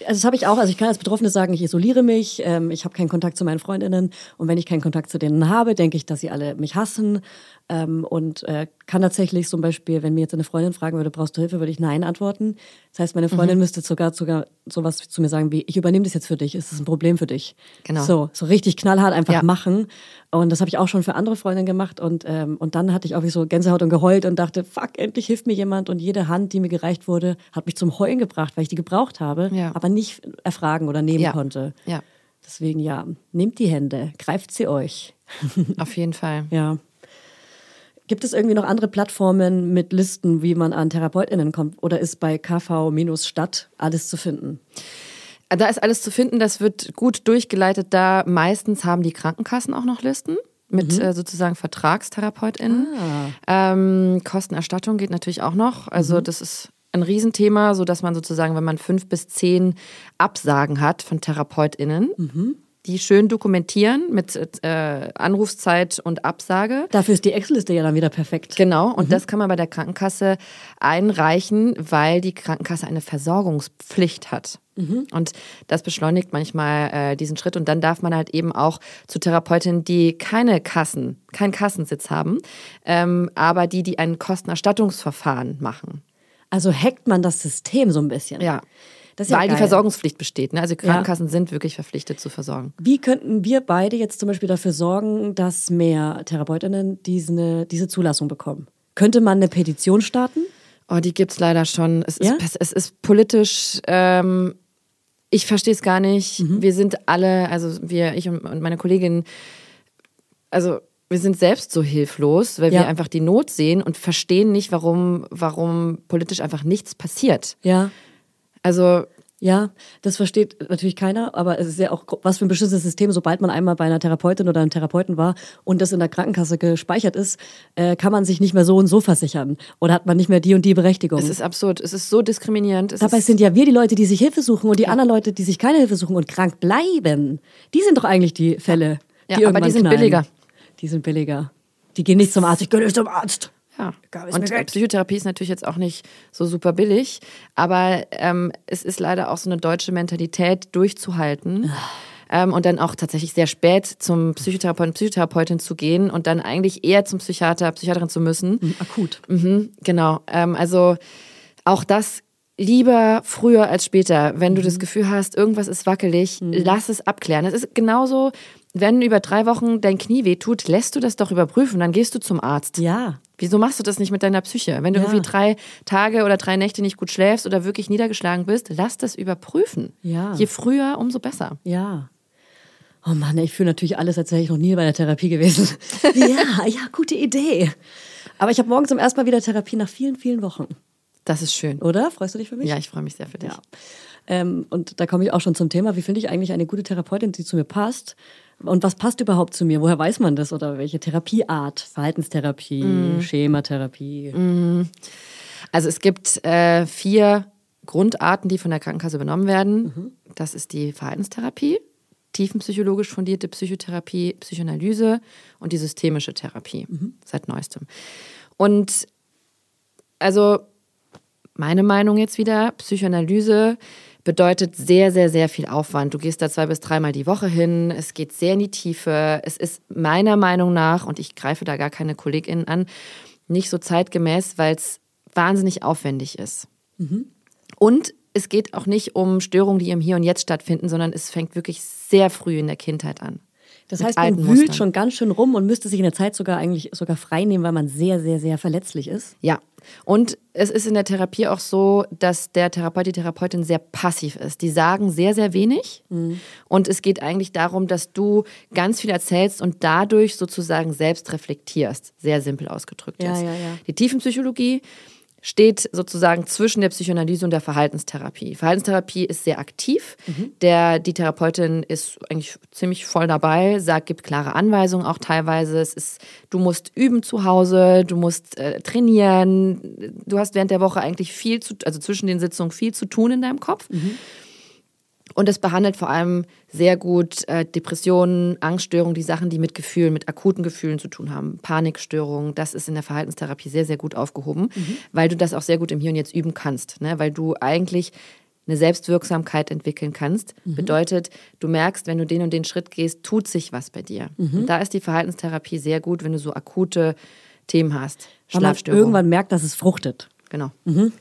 Also das habe ich auch. Also ich kann als Betroffene sagen, ich isoliere mich, ähm, ich habe keinen Kontakt zu meinen Freundinnen und wenn ich keinen Kontakt zu denen habe, denke ich, dass sie alle mich hassen ähm, und äh, kann tatsächlich zum Beispiel, wenn mir jetzt eine Freundin fragen würde, brauchst du Hilfe, würde ich Nein antworten. Das heißt, meine Mhm. Freundin müsste sogar sogar sowas zu mir sagen wie, ich übernehme das jetzt für dich, ist das ein Problem für dich? Genau. So, so richtig knallhart einfach Ja. machen und das habe ich auch schon für andere Freundinnen gemacht und ähm, und dann hatte ich auch wie so Gänsehaut und geheult und dachte, fuck, endlich hilft mir jemand und jede Hand, die mir gereicht wurde, hat mich zum Heulen gebracht, weil ich die gebraucht habe, Ja. aber nicht erfragen oder nehmen Ja. konnte. Ja, Deswegen ja, nehmt die Hände, greift sie euch. auf jeden Fall. Ja. Gibt es irgendwie noch andere Plattformen mit Listen, wie man an TherapeutInnen kommt? Oder ist bei KV-Stadt alles zu finden? Da ist alles zu finden, das wird gut durchgeleitet. Da meistens haben die Krankenkassen auch noch Listen mit äh, sozusagen VertragstherapeutInnen. Ähm, Kostenerstattung geht natürlich auch noch. Also das ist ein Riesenthema, sodass man sozusagen, wenn man fünf bis zehn Absagen hat von TherapeutInnen, die schön dokumentieren mit äh, Anrufszeit und Absage. Dafür ist die Excel-Liste ja dann wieder perfekt. Genau, und das kann man bei der Krankenkasse einreichen, weil die Krankenkasse eine Versorgungspflicht hat. Und das beschleunigt manchmal äh, diesen Schritt. Und dann darf man halt eben auch zu Therapeutinnen, die keine Kassen, keinen Kassensitz haben, ähm, aber die, die ein Kostenerstattungsverfahren machen. Also hackt man das System so ein bisschen. Ja. Ist ja weil die. Versorgungspflicht besteht. Ne? Also Krankenkassen sind wirklich verpflichtet zu versorgen. Wie könnten wir beide jetzt zum Beispiel dafür sorgen, dass mehr TherapeutInnen diese, diese Zulassung bekommen? Könnte man eine Petition starten? Oh, die gibt's leider schon. Es ist, Ja? es ist politisch, ähm, ich verstehe es gar nicht. Mhm. Wir sind alle, also wir, ich und, und meine Kollegin, also wir sind selbst so hilflos, weil Ja. wir einfach die Not sehen und verstehen nicht, warum, warum politisch einfach nichts passiert. Ja. Also Ja, das versteht natürlich keiner, aber es ist ja auch was für ein bestimmtes System. Sobald man einmal bei einer Therapeutin oder einem Therapeuten war und das in der Krankenkasse gespeichert ist, äh, kann man sich nicht mehr so und so versichern oder hat man nicht mehr die und die Berechtigung. es ist absurd, es ist so diskriminierend. Es Dabei sind ja wir die Leute, die sich Hilfe suchen und die anderen Leute, die sich keine Hilfe suchen und krank bleiben. Die sind doch eigentlich die Fälle, Ja, die aber irgendwann die sind knallen. billiger. Die sind billiger. Die gehen nicht zum Arzt. Ich gehe nicht zum Arzt. Ja. Und äh. Psychotherapie ist natürlich jetzt auch nicht so super billig, aber ähm, es ist leider auch so eine deutsche Mentalität durchzuhalten. Ähm, und dann auch tatsächlich sehr spät zum Psychotherapeuten, Psychotherapeutin zu gehen und dann eigentlich eher zum Psychiater, Psychiaterin zu müssen. Akut. Mhm, genau. Ähm, also auch das lieber früher als später. Wenn du Mhm. das Gefühl hast, irgendwas ist wackelig, lass es abklären. Es ist genauso, wenn über drei Wochen dein Knie wehtut, lässt du das doch überprüfen, dann gehst du zum Arzt. Ja. Wieso machst du das nicht mit deiner Psyche? Wenn du Ja. irgendwie drei Tage oder drei Nächte nicht gut schläfst oder wirklich niedergeschlagen bist, lass das überprüfen. Ja. Je früher, umso besser. Ja. Oh Mann, ich fühle natürlich alles, als wäre ich noch nie bei der Therapie gewesen. ja, ja, gute Idee. Aber ich habe morgen zum ersten Mal wieder Therapie nach vielen, vielen Wochen. Das ist schön. Oder? Freust du dich für mich? Ja, ich freue mich sehr für dich. Ja. Ähm, und da komme ich auch schon zum Thema, wie finde ich eigentlich eine gute Therapeutin, die zu mir passt? Und was passt überhaupt zu mir? Woher weiß man das? Oder welche Therapieart? Verhaltenstherapie, Mm. Schematherapie. Also es gibt äh, vier Grundarten, die von der Krankenkasse übernommen werden. Mhm. Das ist die Verhaltenstherapie, tiefenpsychologisch fundierte Psychotherapie, Psychoanalyse und die systemische Therapie Mhm. seit neuestem. Und also meine Meinung jetzt wieder, Psychoanalyse bedeutet sehr, sehr, sehr viel Aufwand. Du gehst da zwei bis dreimal die Woche hin, es geht sehr in die Tiefe. Es ist meiner Meinung nach, und ich greife da gar keine KollegInnen an, nicht so zeitgemäß, weil es wahnsinnig aufwendig ist. Und es geht auch nicht um Störungen, die im Hier und Jetzt stattfinden, sondern es fängt wirklich sehr früh in der Kindheit an. Das heißt, man wühlt Mustern. schon ganz schön rum und müsste sich in der Zeit sogar eigentlich sogar frei nehmen, weil man sehr, sehr, sehr verletzlich ist. Ja. Und es ist in der Therapie auch so, dass der Therapeut, die Therapeutin sehr passiv ist. Die sagen sehr, sehr wenig. Und es geht eigentlich darum, dass du ganz viel erzählst und dadurch sozusagen selbst reflektierst. Sehr simpel ausgedrückt Ja, jetzt. ja, ja. Die Tiefenpsychologie steht sozusagen zwischen der Psychoanalyse und der Verhaltenstherapie. Verhaltenstherapie ist sehr aktiv. Der, die Therapeutin ist eigentlich ziemlich voll dabei, sagt, gibt klare Anweisungen auch teilweise. Es ist, du musst üben zu Hause, du musst äh, trainieren. Du hast während der Woche eigentlich viel zu, also zwischen den Sitzungen viel zu tun in deinem Kopf. Und es behandelt vor allem sehr gut äh, Depressionen, Angststörungen, die Sachen, die mit Gefühlen, mit akuten Gefühlen zu tun haben. Panikstörungen, das ist in der Verhaltenstherapie sehr, sehr gut aufgehoben, weil du das auch sehr gut im Hier und Jetzt üben kannst. Ne? Weil du eigentlich eine Selbstwirksamkeit entwickeln kannst. Bedeutet, du merkst, wenn du den und den Schritt gehst, tut sich was bei dir. Und da ist die Verhaltenstherapie sehr gut, wenn du so akute Themen hast. Schlafstörungen. irgendwann merkt, dass es fruchtet. Genau,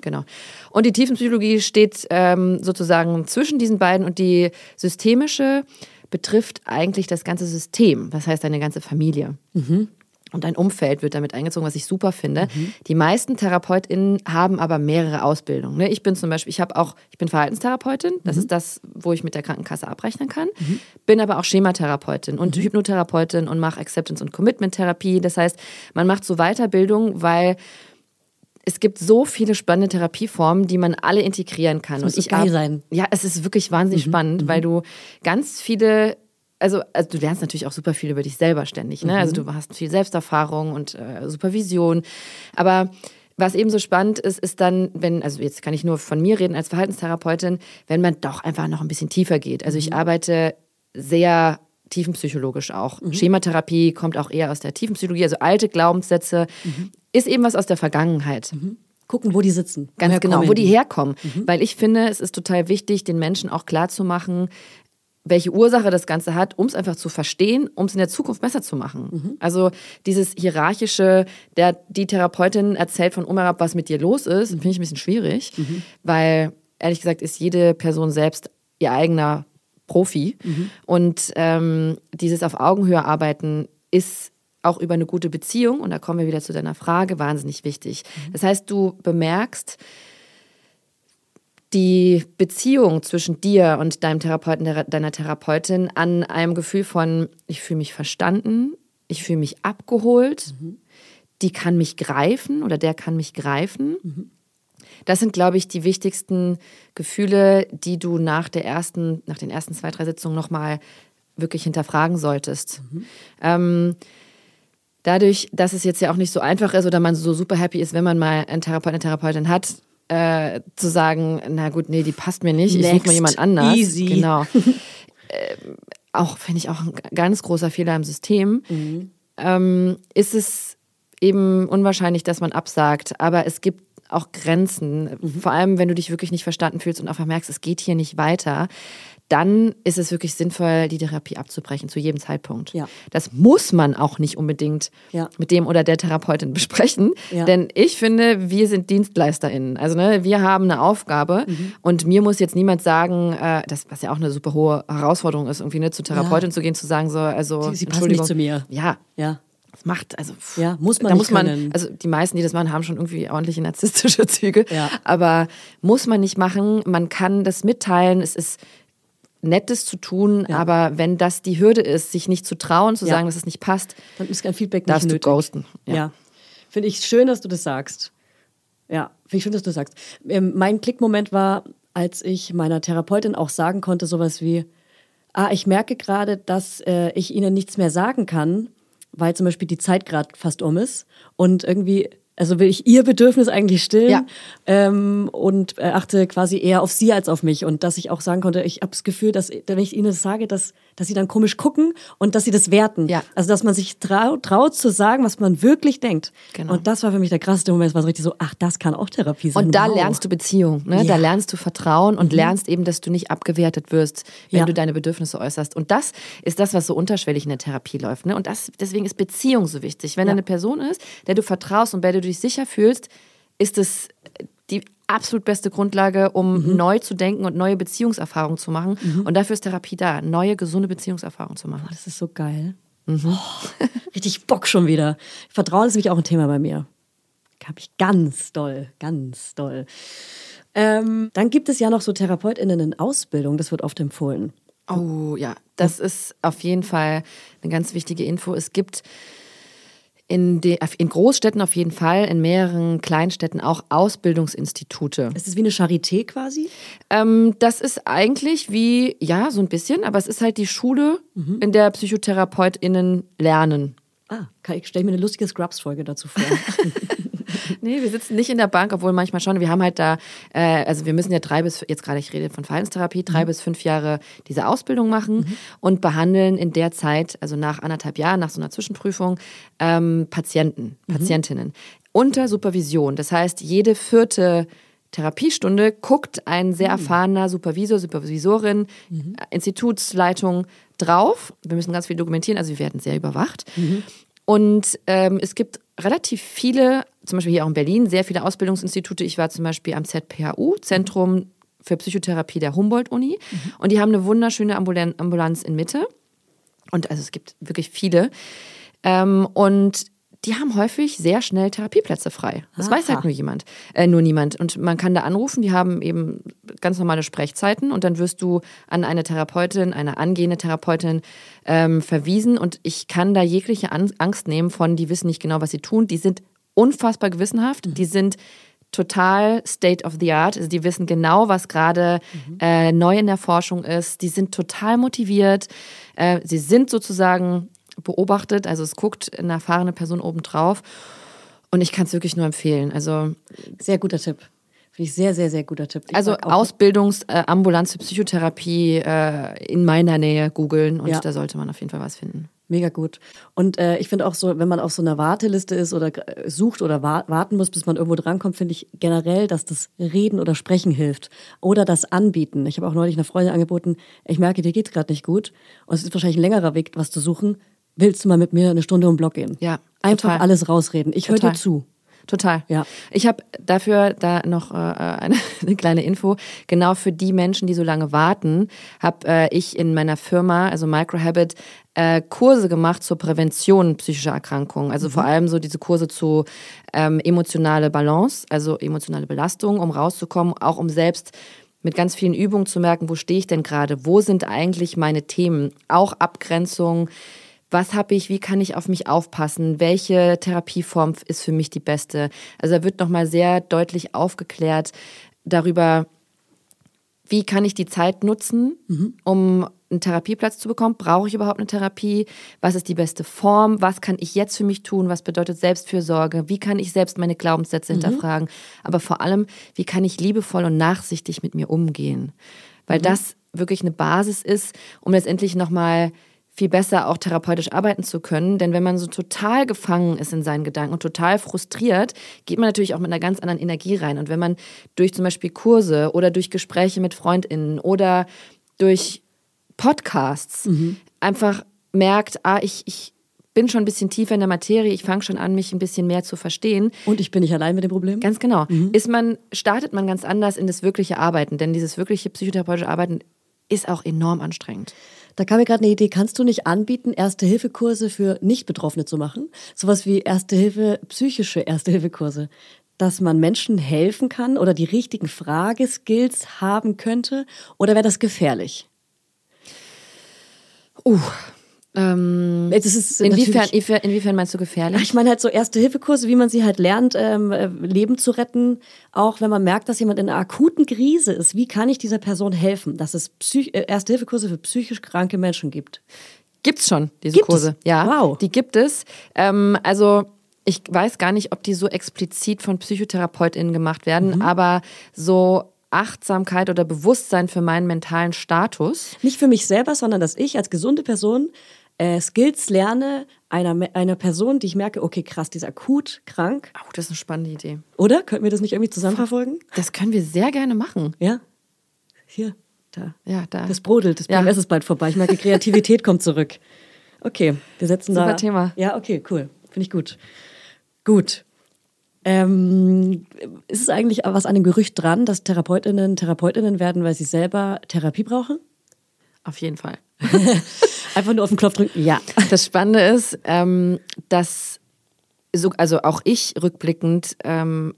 genau. Und die Tiefenpsychologie steht ähm, sozusagen zwischen diesen beiden und die systemische betrifft eigentlich das ganze System, das heißt deine ganze Familie. Und dein Umfeld wird damit eingezogen, was ich super finde. Die meisten TherapeutInnen haben aber mehrere Ausbildungen. ne? Ich bin zum Beispiel, ich habe auch, ich bin Verhaltenstherapeutin, das ist das, wo ich mit der Krankenkasse abrechnen kann. Bin aber auch Schematherapeutin und Hypnotherapeutin und mache Acceptance- und Commitment-Therapie. Das heißt, man macht so Weiterbildung, weil es gibt so viele spannende Therapieformen, die man alle integrieren kann. muss so geil sein. Ja, es ist wirklich wahnsinnig spannend, weil du ganz viele, also, also du lernst natürlich auch super viel über dich selber ständig. Ne? Also du hast viel Selbsterfahrung und äh, Supervision. Aber was eben so spannend ist, ist dann, wenn, also jetzt kann ich nur von mir reden als Verhaltenstherapeutin, wenn man doch einfach noch ein bisschen tiefer geht. Also ich arbeite sehr tiefenpsychologisch auch. Schematherapie kommt auch eher aus der Tiefenpsychologie, also alte Glaubenssätze, ist eben was aus der Vergangenheit. Gucken, wo die sitzen. Ganz genau, kommen wo die herkommen. Weil ich finde, es ist total wichtig, den Menschen auch klarzumachen, welche Ursache das Ganze hat, um es einfach zu verstehen, um es in der Zukunft besser zu machen. Also dieses hierarchische, der die Therapeutin erzählt von Omerab, was mit dir los ist, finde ich ein bisschen schwierig, weil ehrlich gesagt ist jede Person selbst ihr eigener Profi und ähm, dieses auf Augenhöhe arbeiten ist auch über eine gute Beziehung, und da kommen wir wieder zu deiner Frage, wahnsinnig wichtig. Das heißt, du bemerkst, die Beziehung zwischen dir und deinem Therapeuten, deiner Therapeutin an einem Gefühl von, ich fühle mich verstanden, ich fühle mich abgeholt, die kann mich greifen oder der kann mich greifen. Das sind, glaube ich, die wichtigsten Gefühle, die du nach der ersten, nach den ersten zwei, drei Sitzungen nochmal wirklich hinterfragen solltest. Ähm, dadurch, dass es jetzt ja auch nicht so einfach ist oder man so super happy ist, wenn man mal einen Therapeut, eine Therapeutin hat, äh, zu sagen, na gut, nee, die passt mir nicht, ich suche mir jemand anders. Easy. Genau. ähm, auch, finde ich, auch ein ganz großer Fehler im System. Ähm, ist es eben unwahrscheinlich, dass man absagt, aber es gibt auch Grenzen. Vor allem, wenn du dich wirklich nicht verstanden fühlst und einfach merkst, es geht hier nicht weiter, dann ist es wirklich sinnvoll, die Therapie abzubrechen, zu jedem Zeitpunkt. Ja. Das muss man auch nicht unbedingt Ja. mit dem oder der Therapeutin besprechen. Ja. Denn ich finde, wir sind DienstleisterInnen. Also ne, wir haben eine Aufgabe Mhm. und mir muss jetzt niemand sagen, äh, das, was ja auch eine super hohe Herausforderung ist, irgendwie ne, zur Therapeutin zu gehen, zu sagen, so, also Sie- Sie passen nicht zu mir. Ja, Ja. das macht, also pff, Ja, muss man da nicht muss man, können. also die meisten, die das machen, haben schon irgendwie ordentliche narzisstische Züge. Ja. Aber muss man nicht machen. Man kann das mitteilen. Es ist Nettes zu tun, aber wenn das die Hürde ist, sich nicht zu trauen, zu Ja. sagen, dass es nicht passt, Dann ist kein Feedback nicht darfst du nötig. ghosten. Ja. Finde ich schön, dass du das sagst. Ja, finde ich schön, dass du das sagst. Ähm, mein Klickmoment war, als ich meiner Therapeutin auch sagen konnte, sowas wie, ah, ich merke gerade, dass äh, ich Ihnen nichts mehr sagen kann, weil zum Beispiel die Zeit gerade fast um ist und irgendwie, also will ich Ihr Bedürfnis eigentlich stillen Ja. ähm, und äh, achte quasi eher auf Sie als auf mich und dass ich auch sagen konnte, ich habe das Gefühl, dass wenn ich Ihnen das sage, dass, dass Sie dann komisch gucken und dass Sie das werten. Ja. Also dass man sich traut, traut zu sagen, was man wirklich denkt. Genau. Und das war für mich der krasseste Moment. Es war so richtig so, ach, das kann auch Therapie sein. Und da wow. lernst du Beziehung, ne? da Ja. Mhm. lernst du Vertrauen und lernst eben, dass du nicht abgewertet wirst, wenn du deine Bedürfnisse äußerst. Und das ist das, was so unterschwellig in der Therapie läuft. Ne? Und das, deswegen ist Beziehung so wichtig. Wenn da eine Person ist, der du vertraust und bei der du dich sicher fühlst, ist es die absolut beste Grundlage, um Mhm. neu zu denken und neue Beziehungserfahrungen zu machen. Und dafür ist Therapie da, neue, gesunde Beziehungserfahrungen zu machen. Das ist so geil. Mhm. Oh, richtig Bock schon wieder. Vertrauen ist nämlich auch ein Thema bei mir. Habe ich ganz doll, ganz doll. Ähm, dann gibt es ja noch so TherapeutInnen in Ausbildung, das wird oft empfohlen. Oh ja, das ist auf jeden Fall eine ganz wichtige Info. Es gibt in, de, in Großstädten auf jeden Fall, in mehreren Kleinstädten auch Ausbildungsinstitute. Ist es wie eine Charité quasi? Ähm, das ist eigentlich wie, ja, so ein bisschen, aber es ist halt die Schule, in der PsychotherapeutInnen lernen. Ah, ich stelle mir eine lustige Scrubs-Folge dazu vor. Nee, wir sitzen nicht in der Bank, obwohl manchmal schon. Wir haben halt da, äh, also wir müssen ja drei bis, jetzt gerade ich rede von Verhaltenstherapie, drei bis fünf Jahre diese Ausbildung machen und behandeln in der Zeit, also nach anderthalb Jahren, nach so einer Zwischenprüfung, ähm, Patienten, Patientinnen unter Supervision. Das heißt, jede vierte Therapiestunde guckt ein sehr erfahrener Supervisor, Supervisorin, äh, Institutsleitung drauf. Wir müssen ganz viel dokumentieren, also wir werden sehr überwacht. Und ähm, es gibt relativ viele, zum Beispiel hier auch in Berlin, sehr viele Ausbildungsinstitute. Ich war zum Beispiel am ZPHU, Zentrum für Psychotherapie der Humboldt-Uni. Und die haben eine wunderschöne Ambulan Ambulanz in Mitte. Und also es gibt wirklich viele. Ähm, und die haben häufig sehr schnell Therapieplätze frei. Das weiß halt nur jemand, äh, nur niemand. Und man kann da anrufen, die haben eben ganz normale Sprechzeiten und dann wirst du an eine Therapeutin, eine angehende Therapeutin ähm, verwiesen. Und ich kann da jegliche An Angst nehmen von, die wissen nicht genau, was sie tun. Die sind unfassbar gewissenhaft, die sind total state of the art. Also die wissen genau, was gerade äh, neu in der Forschung ist. Die sind total motiviert. Äh, sie sind sozusagen beobachtet, also es guckt eine erfahrene Person obendrauf. Und ich kann es wirklich nur empfehlen. Also, Sehr guter Tipp. Finde ich sehr, sehr, sehr guter Tipp. Ich also Ausbildungsambulanz für Psychotherapie äh, in meiner Nähe googeln und Ja. da sollte man auf jeden Fall was finden. Mega gut. Und äh, ich finde auch so, wenn man auf so einer Warteliste ist oder äh, sucht oder wa warten muss, bis man irgendwo drankommt, finde ich generell, dass das Reden oder Sprechen hilft. Oder das Anbieten. Ich habe auch neulich einer Freundin angeboten, ich merke, dir geht's gerade nicht gut. Und es ist wahrscheinlich ein längerer Weg, was zu suchen. Willst du mal mit mir eine Stunde um den Block gehen? Ja, Einfach total. alles rausreden. Ich höre dir zu. Total. Ja. Ich habe dafür da noch äh, eine, eine kleine Info. Genau für die Menschen, die so lange warten, habe äh, ich in meiner Firma, also Microhabit, äh, Kurse gemacht zur Prävention psychischer Erkrankungen. Also vor allem so diese Kurse zu ähm, emotionale Balance, also emotionale Belastung, um rauszukommen, auch um selbst mit ganz vielen Übungen zu merken, wo stehe ich denn gerade, wo sind eigentlich meine Themen, auch Abgrenzung, was habe ich, wie kann ich auf mich aufpassen, welche Therapieform ist für mich die beste. Also da wird nochmal sehr deutlich aufgeklärt darüber, wie kann ich die Zeit nutzen, um einen Therapieplatz zu bekommen? Brauche ich überhaupt eine Therapie? Was ist die beste Form? Was kann ich jetzt für mich tun? Was bedeutet Selbstfürsorge? Wie kann ich selbst meine Glaubenssätze hinterfragen? Aber vor allem, wie kann ich liebevoll und nachsichtig mit mir umgehen? Weil das wirklich eine Basis ist, um letztendlich nochmal viel besser auch therapeutisch arbeiten zu können. Denn wenn man so total gefangen ist in seinen Gedanken und total frustriert, geht man natürlich auch mit einer ganz anderen Energie rein. Und wenn man durch zum Beispiel Kurse oder durch Gespräche mit FreundInnen oder durch Podcasts einfach merkt, ah, ich, ich bin schon ein bisschen tiefer in der Materie, ich fange schon an, mich ein bisschen mehr zu verstehen. Und ich bin nicht allein mit dem Problem? Ganz genau. Ist man, startet man ganz anders in das wirkliche Arbeiten, denn dieses wirkliche psychotherapeutische Arbeiten ist auch enorm anstrengend. Da kam mir gerade eine Idee. Kannst du nicht anbieten, Erste-Hilfe-Kurse für Nicht-Betroffene zu machen? Sowas wie Erste-Hilfe, psychische Erste-Hilfe-Kurse. Dass man Menschen helfen kann oder die richtigen Frageskills haben könnte? Oder wäre das gefährlich? Ähm, Das ist inwiefern, inwiefern, meinst du gefährlich? Ich meine halt so Erste-Hilfe-Kurse, wie man sie halt lernt, ähm, äh, Leben zu retten. Auch wenn man merkt, dass jemand in einer akuten Krise ist. Wie kann ich dieser Person helfen? Dass es Psych äh, Erste-Hilfe-Kurse für psychisch kranke Menschen gibt. Gibt's schon, diese Gibt es? Kurse. Ja, Wow. die gibt es. Ähm, also ich weiß gar nicht, ob die so explizit von PsychotherapeutInnen gemacht werden, aber so Achtsamkeit oder Bewusstsein für meinen mentalen Status. Nicht für mich selber, sondern dass ich als gesunde Person äh, Skills lerne einer, einer Person, die ich merke, okay, krass, die ist akut krank. Oh, das ist eine spannende Idee. Oder? Könnten wir das nicht irgendwie zusammenverfolgen? Das können wir sehr gerne machen. Ja? Hier, da. Ja, da. Das brodelt, das Ja. PMS ist bald vorbei. Ich merke, Kreativität kommt zurück. Okay, wir setzen da. Super Thema. Ja, okay, cool. Finde ich gut. Gut. Ähm, ist es eigentlich was an dem Gerücht dran, dass Therapeutinnen Therapeutinnen werden, weil sie selber Therapie brauchen? Auf jeden Fall. Einfach nur auf den Knopf drücken. Ja. Das Spannende ist, ähm, dass so, also auch ich rückblickend ähm,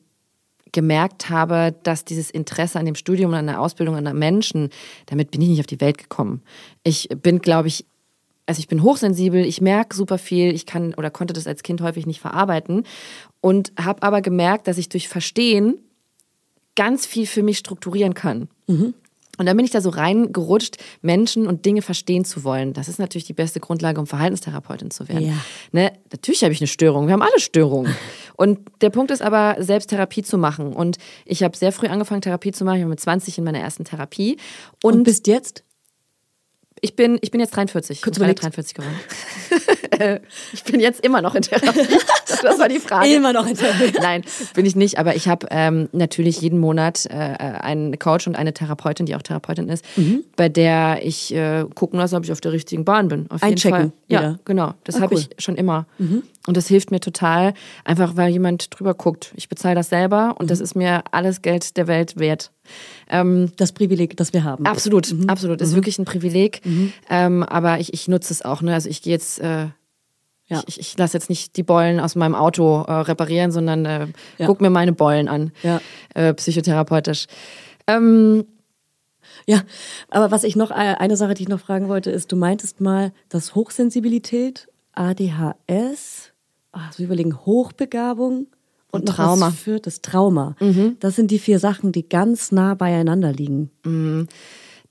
gemerkt habe, dass dieses Interesse an dem Studium und an der Ausbildung an der Menschen, damit bin ich nicht auf die Welt gekommen. Ich bin, glaube ich, also ich bin hochsensibel, ich merke super viel, ich kann oder konnte das als Kind häufig nicht verarbeiten und habe aber gemerkt, dass ich durch Verstehen ganz viel für mich strukturieren kann. Und dann bin ich da so reingerutscht, Menschen und Dinge verstehen zu wollen. Das ist natürlich die beste Grundlage, um Verhaltenstherapeutin zu werden. Ja. Ne? Natürlich habe ich eine Störung. Wir haben alle Störungen. Und der Punkt ist aber, selbst Therapie zu machen. Und ich habe sehr früh angefangen, Therapie zu machen. Ich war mit 20 in meiner ersten Therapie. Und, Und bist jetzt? Ich, bin, ich bin jetzt 43. Kurz ich bin gerade überlegt. 43 geworden. Äh, ich bin jetzt immer noch in Therapie. Das war die Frage. Immer noch in Therapie. Nein, bin ich nicht. Aber ich habe ähm, natürlich jeden Monat äh, einen Coach und eine Therapeutin, die auch Therapeutin ist, Mhm. bei der ich äh, gucken lasse, ob ich auf der richtigen Bahn bin. Auf Einchecken. Ja, wieder. genau. Das Ah, habe cool. Mhm. ich schon immer. Und das hilft mir total, einfach weil jemand drüber guckt. Ich bezahle das selber und Mhm. das ist mir alles Geld der Welt wert. Ähm, Das Privileg, das wir haben. Absolut, Mhm. absolut. Ist wirklich ein Privileg. Ähm, aber ich, ich nutze es auch. Ne? Also ich gehe jetzt, äh, Ja. ich, ich lasse jetzt nicht die Beulen aus meinem Auto äh, reparieren, sondern äh, Ja. guck mir meine Beulen an. Ja. Äh, psychotherapeutisch. Ähm, Ja, aber was ich noch, äh, eine Sache, die ich noch fragen wollte, ist, du meintest mal, dass Hochsensibilität, ADHS, ach, so überlegen, Hochbegabung und, noch Trauma. Mhm. Für das Trauma. Das sind die vier Sachen, die ganz nah beieinander liegen.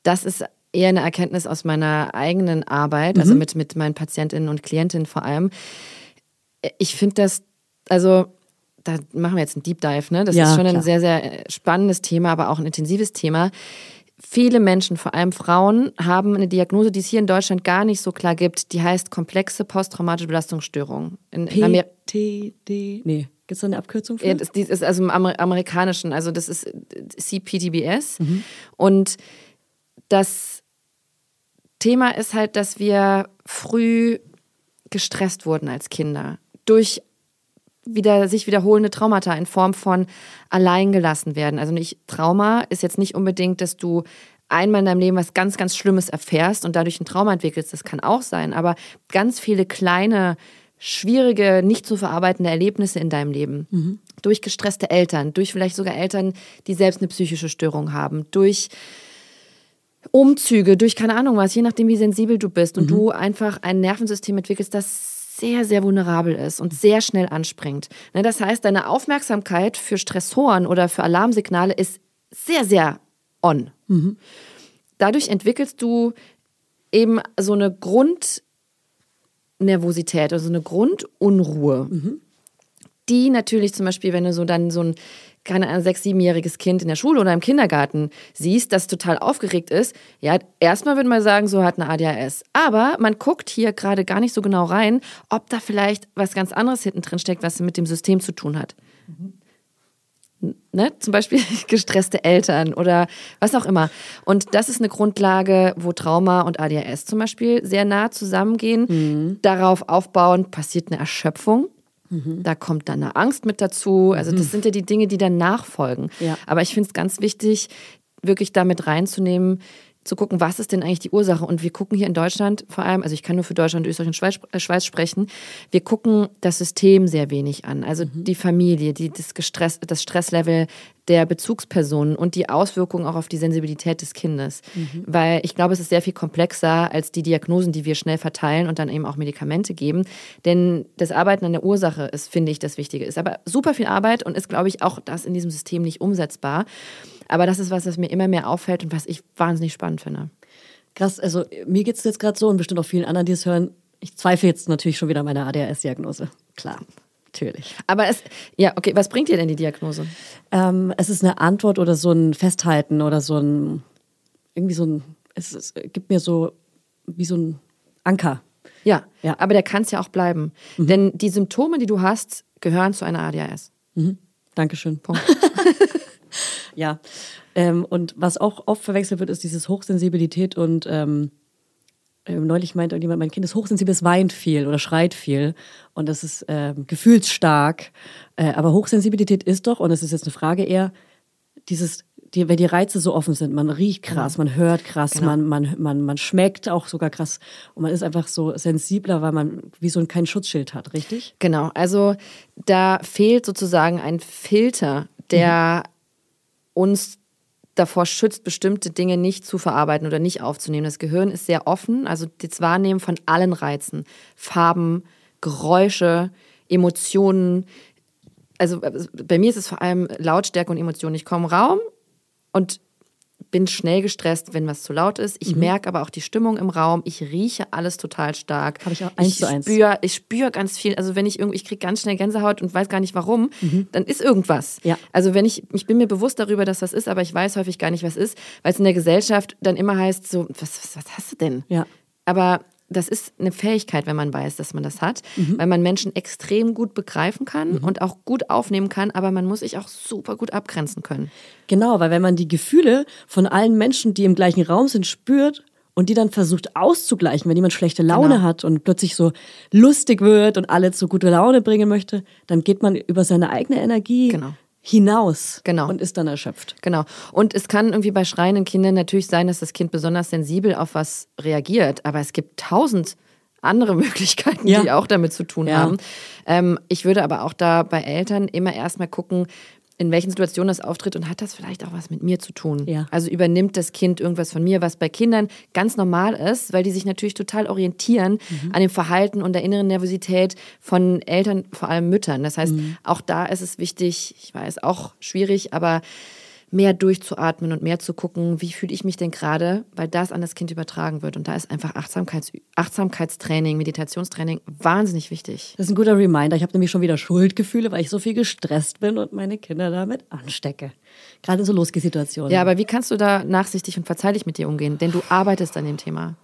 das ist eher eine Erkenntnis aus meiner eigenen Arbeit, also mit, mit meinen Patientinnen und Klientinnen vor allem. Ich finde das, also da machen wir jetzt einen Deep Dive, ne? Das Ja, ist schon ein klar. sehr, sehr spannendes Thema, aber auch ein intensives Thema. Viele Menschen, vor allem Frauen, haben eine Diagnose, die es hier in Deutschland gar nicht so klar gibt. Die heißt komplexe posttraumatische Belastungsstörung. In, in Amer PTD, nee, gibt es da eine Abkürzung für? ja, das, ist also im Amer amerikanischen, also das ist CPTBS. Und das Thema ist halt, dass wir früh gestresst wurden als Kinder durch wieder sich wiederholende Traumata in Form von alleingelassen werden. Also nicht Trauma ist jetzt nicht unbedingt, dass du einmal in deinem Leben was ganz, ganz Schlimmes erfährst und dadurch ein Trauma entwickelst. Das kann auch sein, aber ganz viele kleine, schwierige, nicht zu verarbeitende Erlebnisse in deinem Leben. Mhm. Durch gestresste Eltern, durch vielleicht sogar Eltern, die selbst eine psychische Störung haben, durch Umzüge, durch keine Ahnung was, je nachdem, wie sensibel du bist und mhm. du einfach ein Nervensystem entwickelst, das sehr, sehr vulnerabel ist und sehr schnell anspringt. Ne, das heißt, deine Aufmerksamkeit für Stressoren oder für Alarmsignale ist sehr, sehr on. Mhm. Dadurch entwickelst du eben so eine Grundnervosität, also eine Grundunruhe, mhm. die natürlich zum Beispiel, wenn du so dann so ein keine ein sechs, siebenjähriges Kind in der Schule oder im Kindergarten siehst, das total aufgeregt ist, ja, erstmal würde man sagen, so hat eine ADHS. Aber man guckt hier gerade gar nicht so genau rein, ob da vielleicht was ganz anderes hinten drin steckt, was mit dem System zu tun hat. Mhm. Ne? Zum Beispiel gestresste Eltern oder was auch immer. Und das ist eine Grundlage, wo Trauma und ADHS zum Beispiel sehr nah zusammengehen. Mhm. Darauf aufbauen passiert eine Erschöpfung. Mhm. Da kommt dann eine Angst mit dazu. Also das mhm. sind ja die Dinge, die dann nachfolgen. Ja. Aber ich finde es ganz wichtig, wirklich damit reinzunehmen, zu gucken, was ist denn eigentlich die Ursache. Und wir gucken hier in Deutschland vor allem, also ich kann nur für Deutschland, Österreich und Schweiz, äh, Schweiz sprechen, wir gucken das System sehr wenig an. Also mhm. die Familie, die, das, Gestress, das Stresslevel der Bezugspersonen und die Auswirkungen auch auf die Sensibilität des Kindes. Mhm. Weil ich glaube, es ist sehr viel komplexer als die Diagnosen, die wir schnell verteilen und dann eben auch Medikamente geben. Denn das Arbeiten an der Ursache ist, finde ich, das Wichtige. Ist aber super viel Arbeit und ist, glaube ich, auch das in diesem System nicht umsetzbar. Aber das ist was, was mir immer mehr auffällt und was ich wahnsinnig spannend finde. Krass, also mir geht es jetzt gerade so und bestimmt auch vielen anderen, die es hören. Ich zweifle jetzt natürlich schon wieder meine ADHS-Diagnose. Klar. Natürlich. Aber es, ja, okay, was bringt dir denn die Diagnose? Ähm, es ist eine Antwort oder so ein Festhalten oder so ein, irgendwie so ein, es, es gibt mir so wie so ein Anker. Ja, ja. aber der kann es ja auch bleiben. Mhm. Denn die Symptome, die du hast, gehören zu einer ADHS. Mhm. Dankeschön. Punkt. ja. Ähm, und was auch oft verwechselt wird, ist dieses Hochsensibilität und ähm, neulich meinte jemand, mein Kind ist hochsensibel, es weint viel oder schreit viel und das ist ähm, gefühlsstark. Äh, aber Hochsensibilität ist doch, und es ist jetzt eine Frage eher, dieses, die, wenn die Reize so offen sind, man riecht krass, genau. man hört krass, genau. man, man, man, man schmeckt auch sogar krass und man ist einfach so sensibler, weil man wie so ein kein Schutzschild hat, richtig? Genau, also da fehlt sozusagen ein Filter, der mhm uns davor schützt, bestimmte Dinge nicht zu verarbeiten oder nicht aufzunehmen. Das Gehirn ist sehr offen, also das Wahrnehmen von allen Reizen, Farben, Geräusche, Emotionen. Also bei mir ist es vor allem Lautstärke und Emotionen. Ich komme Raum und bin schnell gestresst, wenn was zu laut ist. Ich mhm. merke aber auch die Stimmung im Raum. Ich rieche alles total stark. Habe ich auch eins ich zu eins. Spür, ich spüre ganz viel. Also wenn ich irgendwie, ich kriege ganz schnell Gänsehaut und weiß gar nicht warum, mhm. dann ist irgendwas. Ja. Also wenn ich, ich bin mir bewusst darüber, dass das ist, aber ich weiß häufig gar nicht, was ist, weil es in der Gesellschaft dann immer heißt, so, was, was, was hast du denn? Ja. Aber das ist eine Fähigkeit, wenn man weiß, dass man das hat, mhm. weil man Menschen extrem gut begreifen kann mhm. und auch gut aufnehmen kann, aber man muss sich auch super gut abgrenzen können. Genau, weil wenn man die Gefühle von allen Menschen, die im gleichen Raum sind, spürt und die dann versucht auszugleichen, wenn jemand schlechte Laune genau. hat und plötzlich so lustig wird und alle zu gute Laune bringen möchte, dann geht man über seine eigene Energie genau hinaus genau. und ist dann erschöpft. Genau. Und es kann irgendwie bei schreienden Kindern natürlich sein, dass das Kind besonders sensibel auf was reagiert, aber es gibt tausend andere Möglichkeiten, ja. die auch damit zu tun ja. haben. Ähm, ich würde aber auch da bei Eltern immer erstmal gucken, in welchen Situationen das auftritt und hat das vielleicht auch was mit mir zu tun. Ja. Also übernimmt das Kind irgendwas von mir, was bei Kindern ganz normal ist, weil die sich natürlich total orientieren mhm. an dem Verhalten und der inneren Nervosität von Eltern, vor allem Müttern. Das heißt, mhm. auch da ist es wichtig, ich weiß, auch schwierig, aber mehr durchzuatmen und mehr zu gucken, wie fühle ich mich denn gerade, weil das an das Kind übertragen wird. Und da ist einfach Achtsamkeits Achtsamkeitstraining, Meditationstraining wahnsinnig wichtig. Das ist ein guter Reminder. Ich habe nämlich schon wieder Schuldgefühle, weil ich so viel gestresst bin und meine Kinder damit anstecke. Gerade in so Losgesituationen. Ja, aber wie kannst du da nachsichtig und verzeihlich mit dir umgehen? Denn du arbeitest an dem Thema.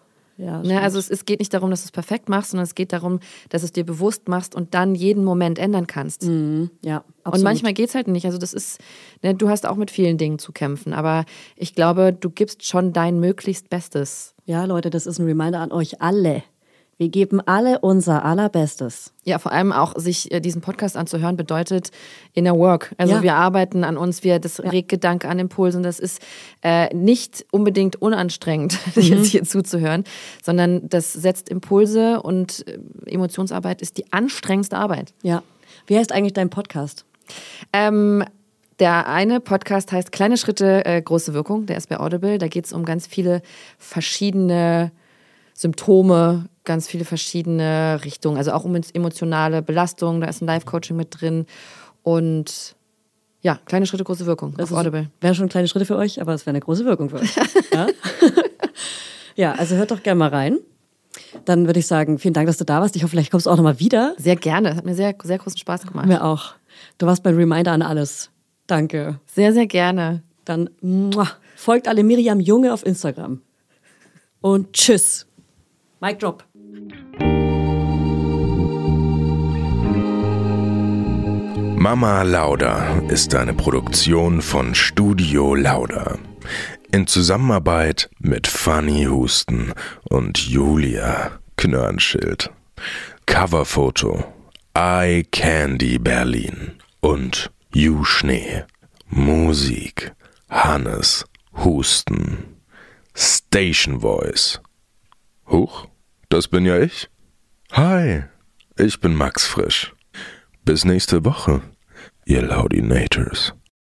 Ja, ne, also es, es, geht nicht darum, dass du es perfekt machst, sondern es geht darum, dass du es dir bewusst machst und dann jeden Moment ändern kannst. Mhm, ja, absolut. Und manchmal geht es halt nicht. Also das ist, ne, du hast auch mit vielen Dingen zu kämpfen, aber ich glaube, du gibst schon dein möglichst Bestes. Ja, Leute, das ist ein Reminder an euch alle. Wir geben alle unser allerbestes. Ja, vor allem auch sich äh, diesen Podcast anzuhören bedeutet inner work. Also Ja. wir arbeiten an uns, wir das regt Gedanke an Impulsen. Das ist äh, nicht unbedingt unanstrengend, Mhm. jetzt hier zuzuhören, sondern das setzt Impulse und äh, Emotionsarbeit ist die anstrengendste Arbeit. Ja. Wie heißt eigentlich dein Podcast? Ähm, der eine Podcast heißt Kleine Schritte, äh, große Wirkung. Der ist bei Audible. Da geht es um ganz viele verschiedene Symptome, ganz viele verschiedene Richtungen. Also auch um emotionale Belastung. Da ist ein Live-Coaching mit drin. Und ja, kleine Schritte, große Wirkung auf Audible. Wären schon kleine Schritte für euch, aber es wäre eine große Wirkung für euch. ja? ja, also hört doch gerne mal rein. Dann würde ich sagen, vielen Dank, dass du da warst. Ich hoffe, vielleicht kommst du auch nochmal wieder. Sehr gerne. Hat mir sehr, sehr großen Spaß gemacht. Mir auch. Du warst mein Reminder an alles. Danke. Sehr, sehr gerne. Dann muah, folgt alle Miriam Junge auf Instagram. Und tschüss. Mic drop. Mama Lauda ist eine Produktion von Studio Lauda. In Zusammenarbeit mit Fanny Husten und Julia Knörnschild. Coverfoto Eye Candy Berlin und You Schnee. Musik Hannes Husten. Station Voice. Huch, das bin ja ich. Hi, ich bin Max Frisch. Bis nächste Woche, ihr Laudinators.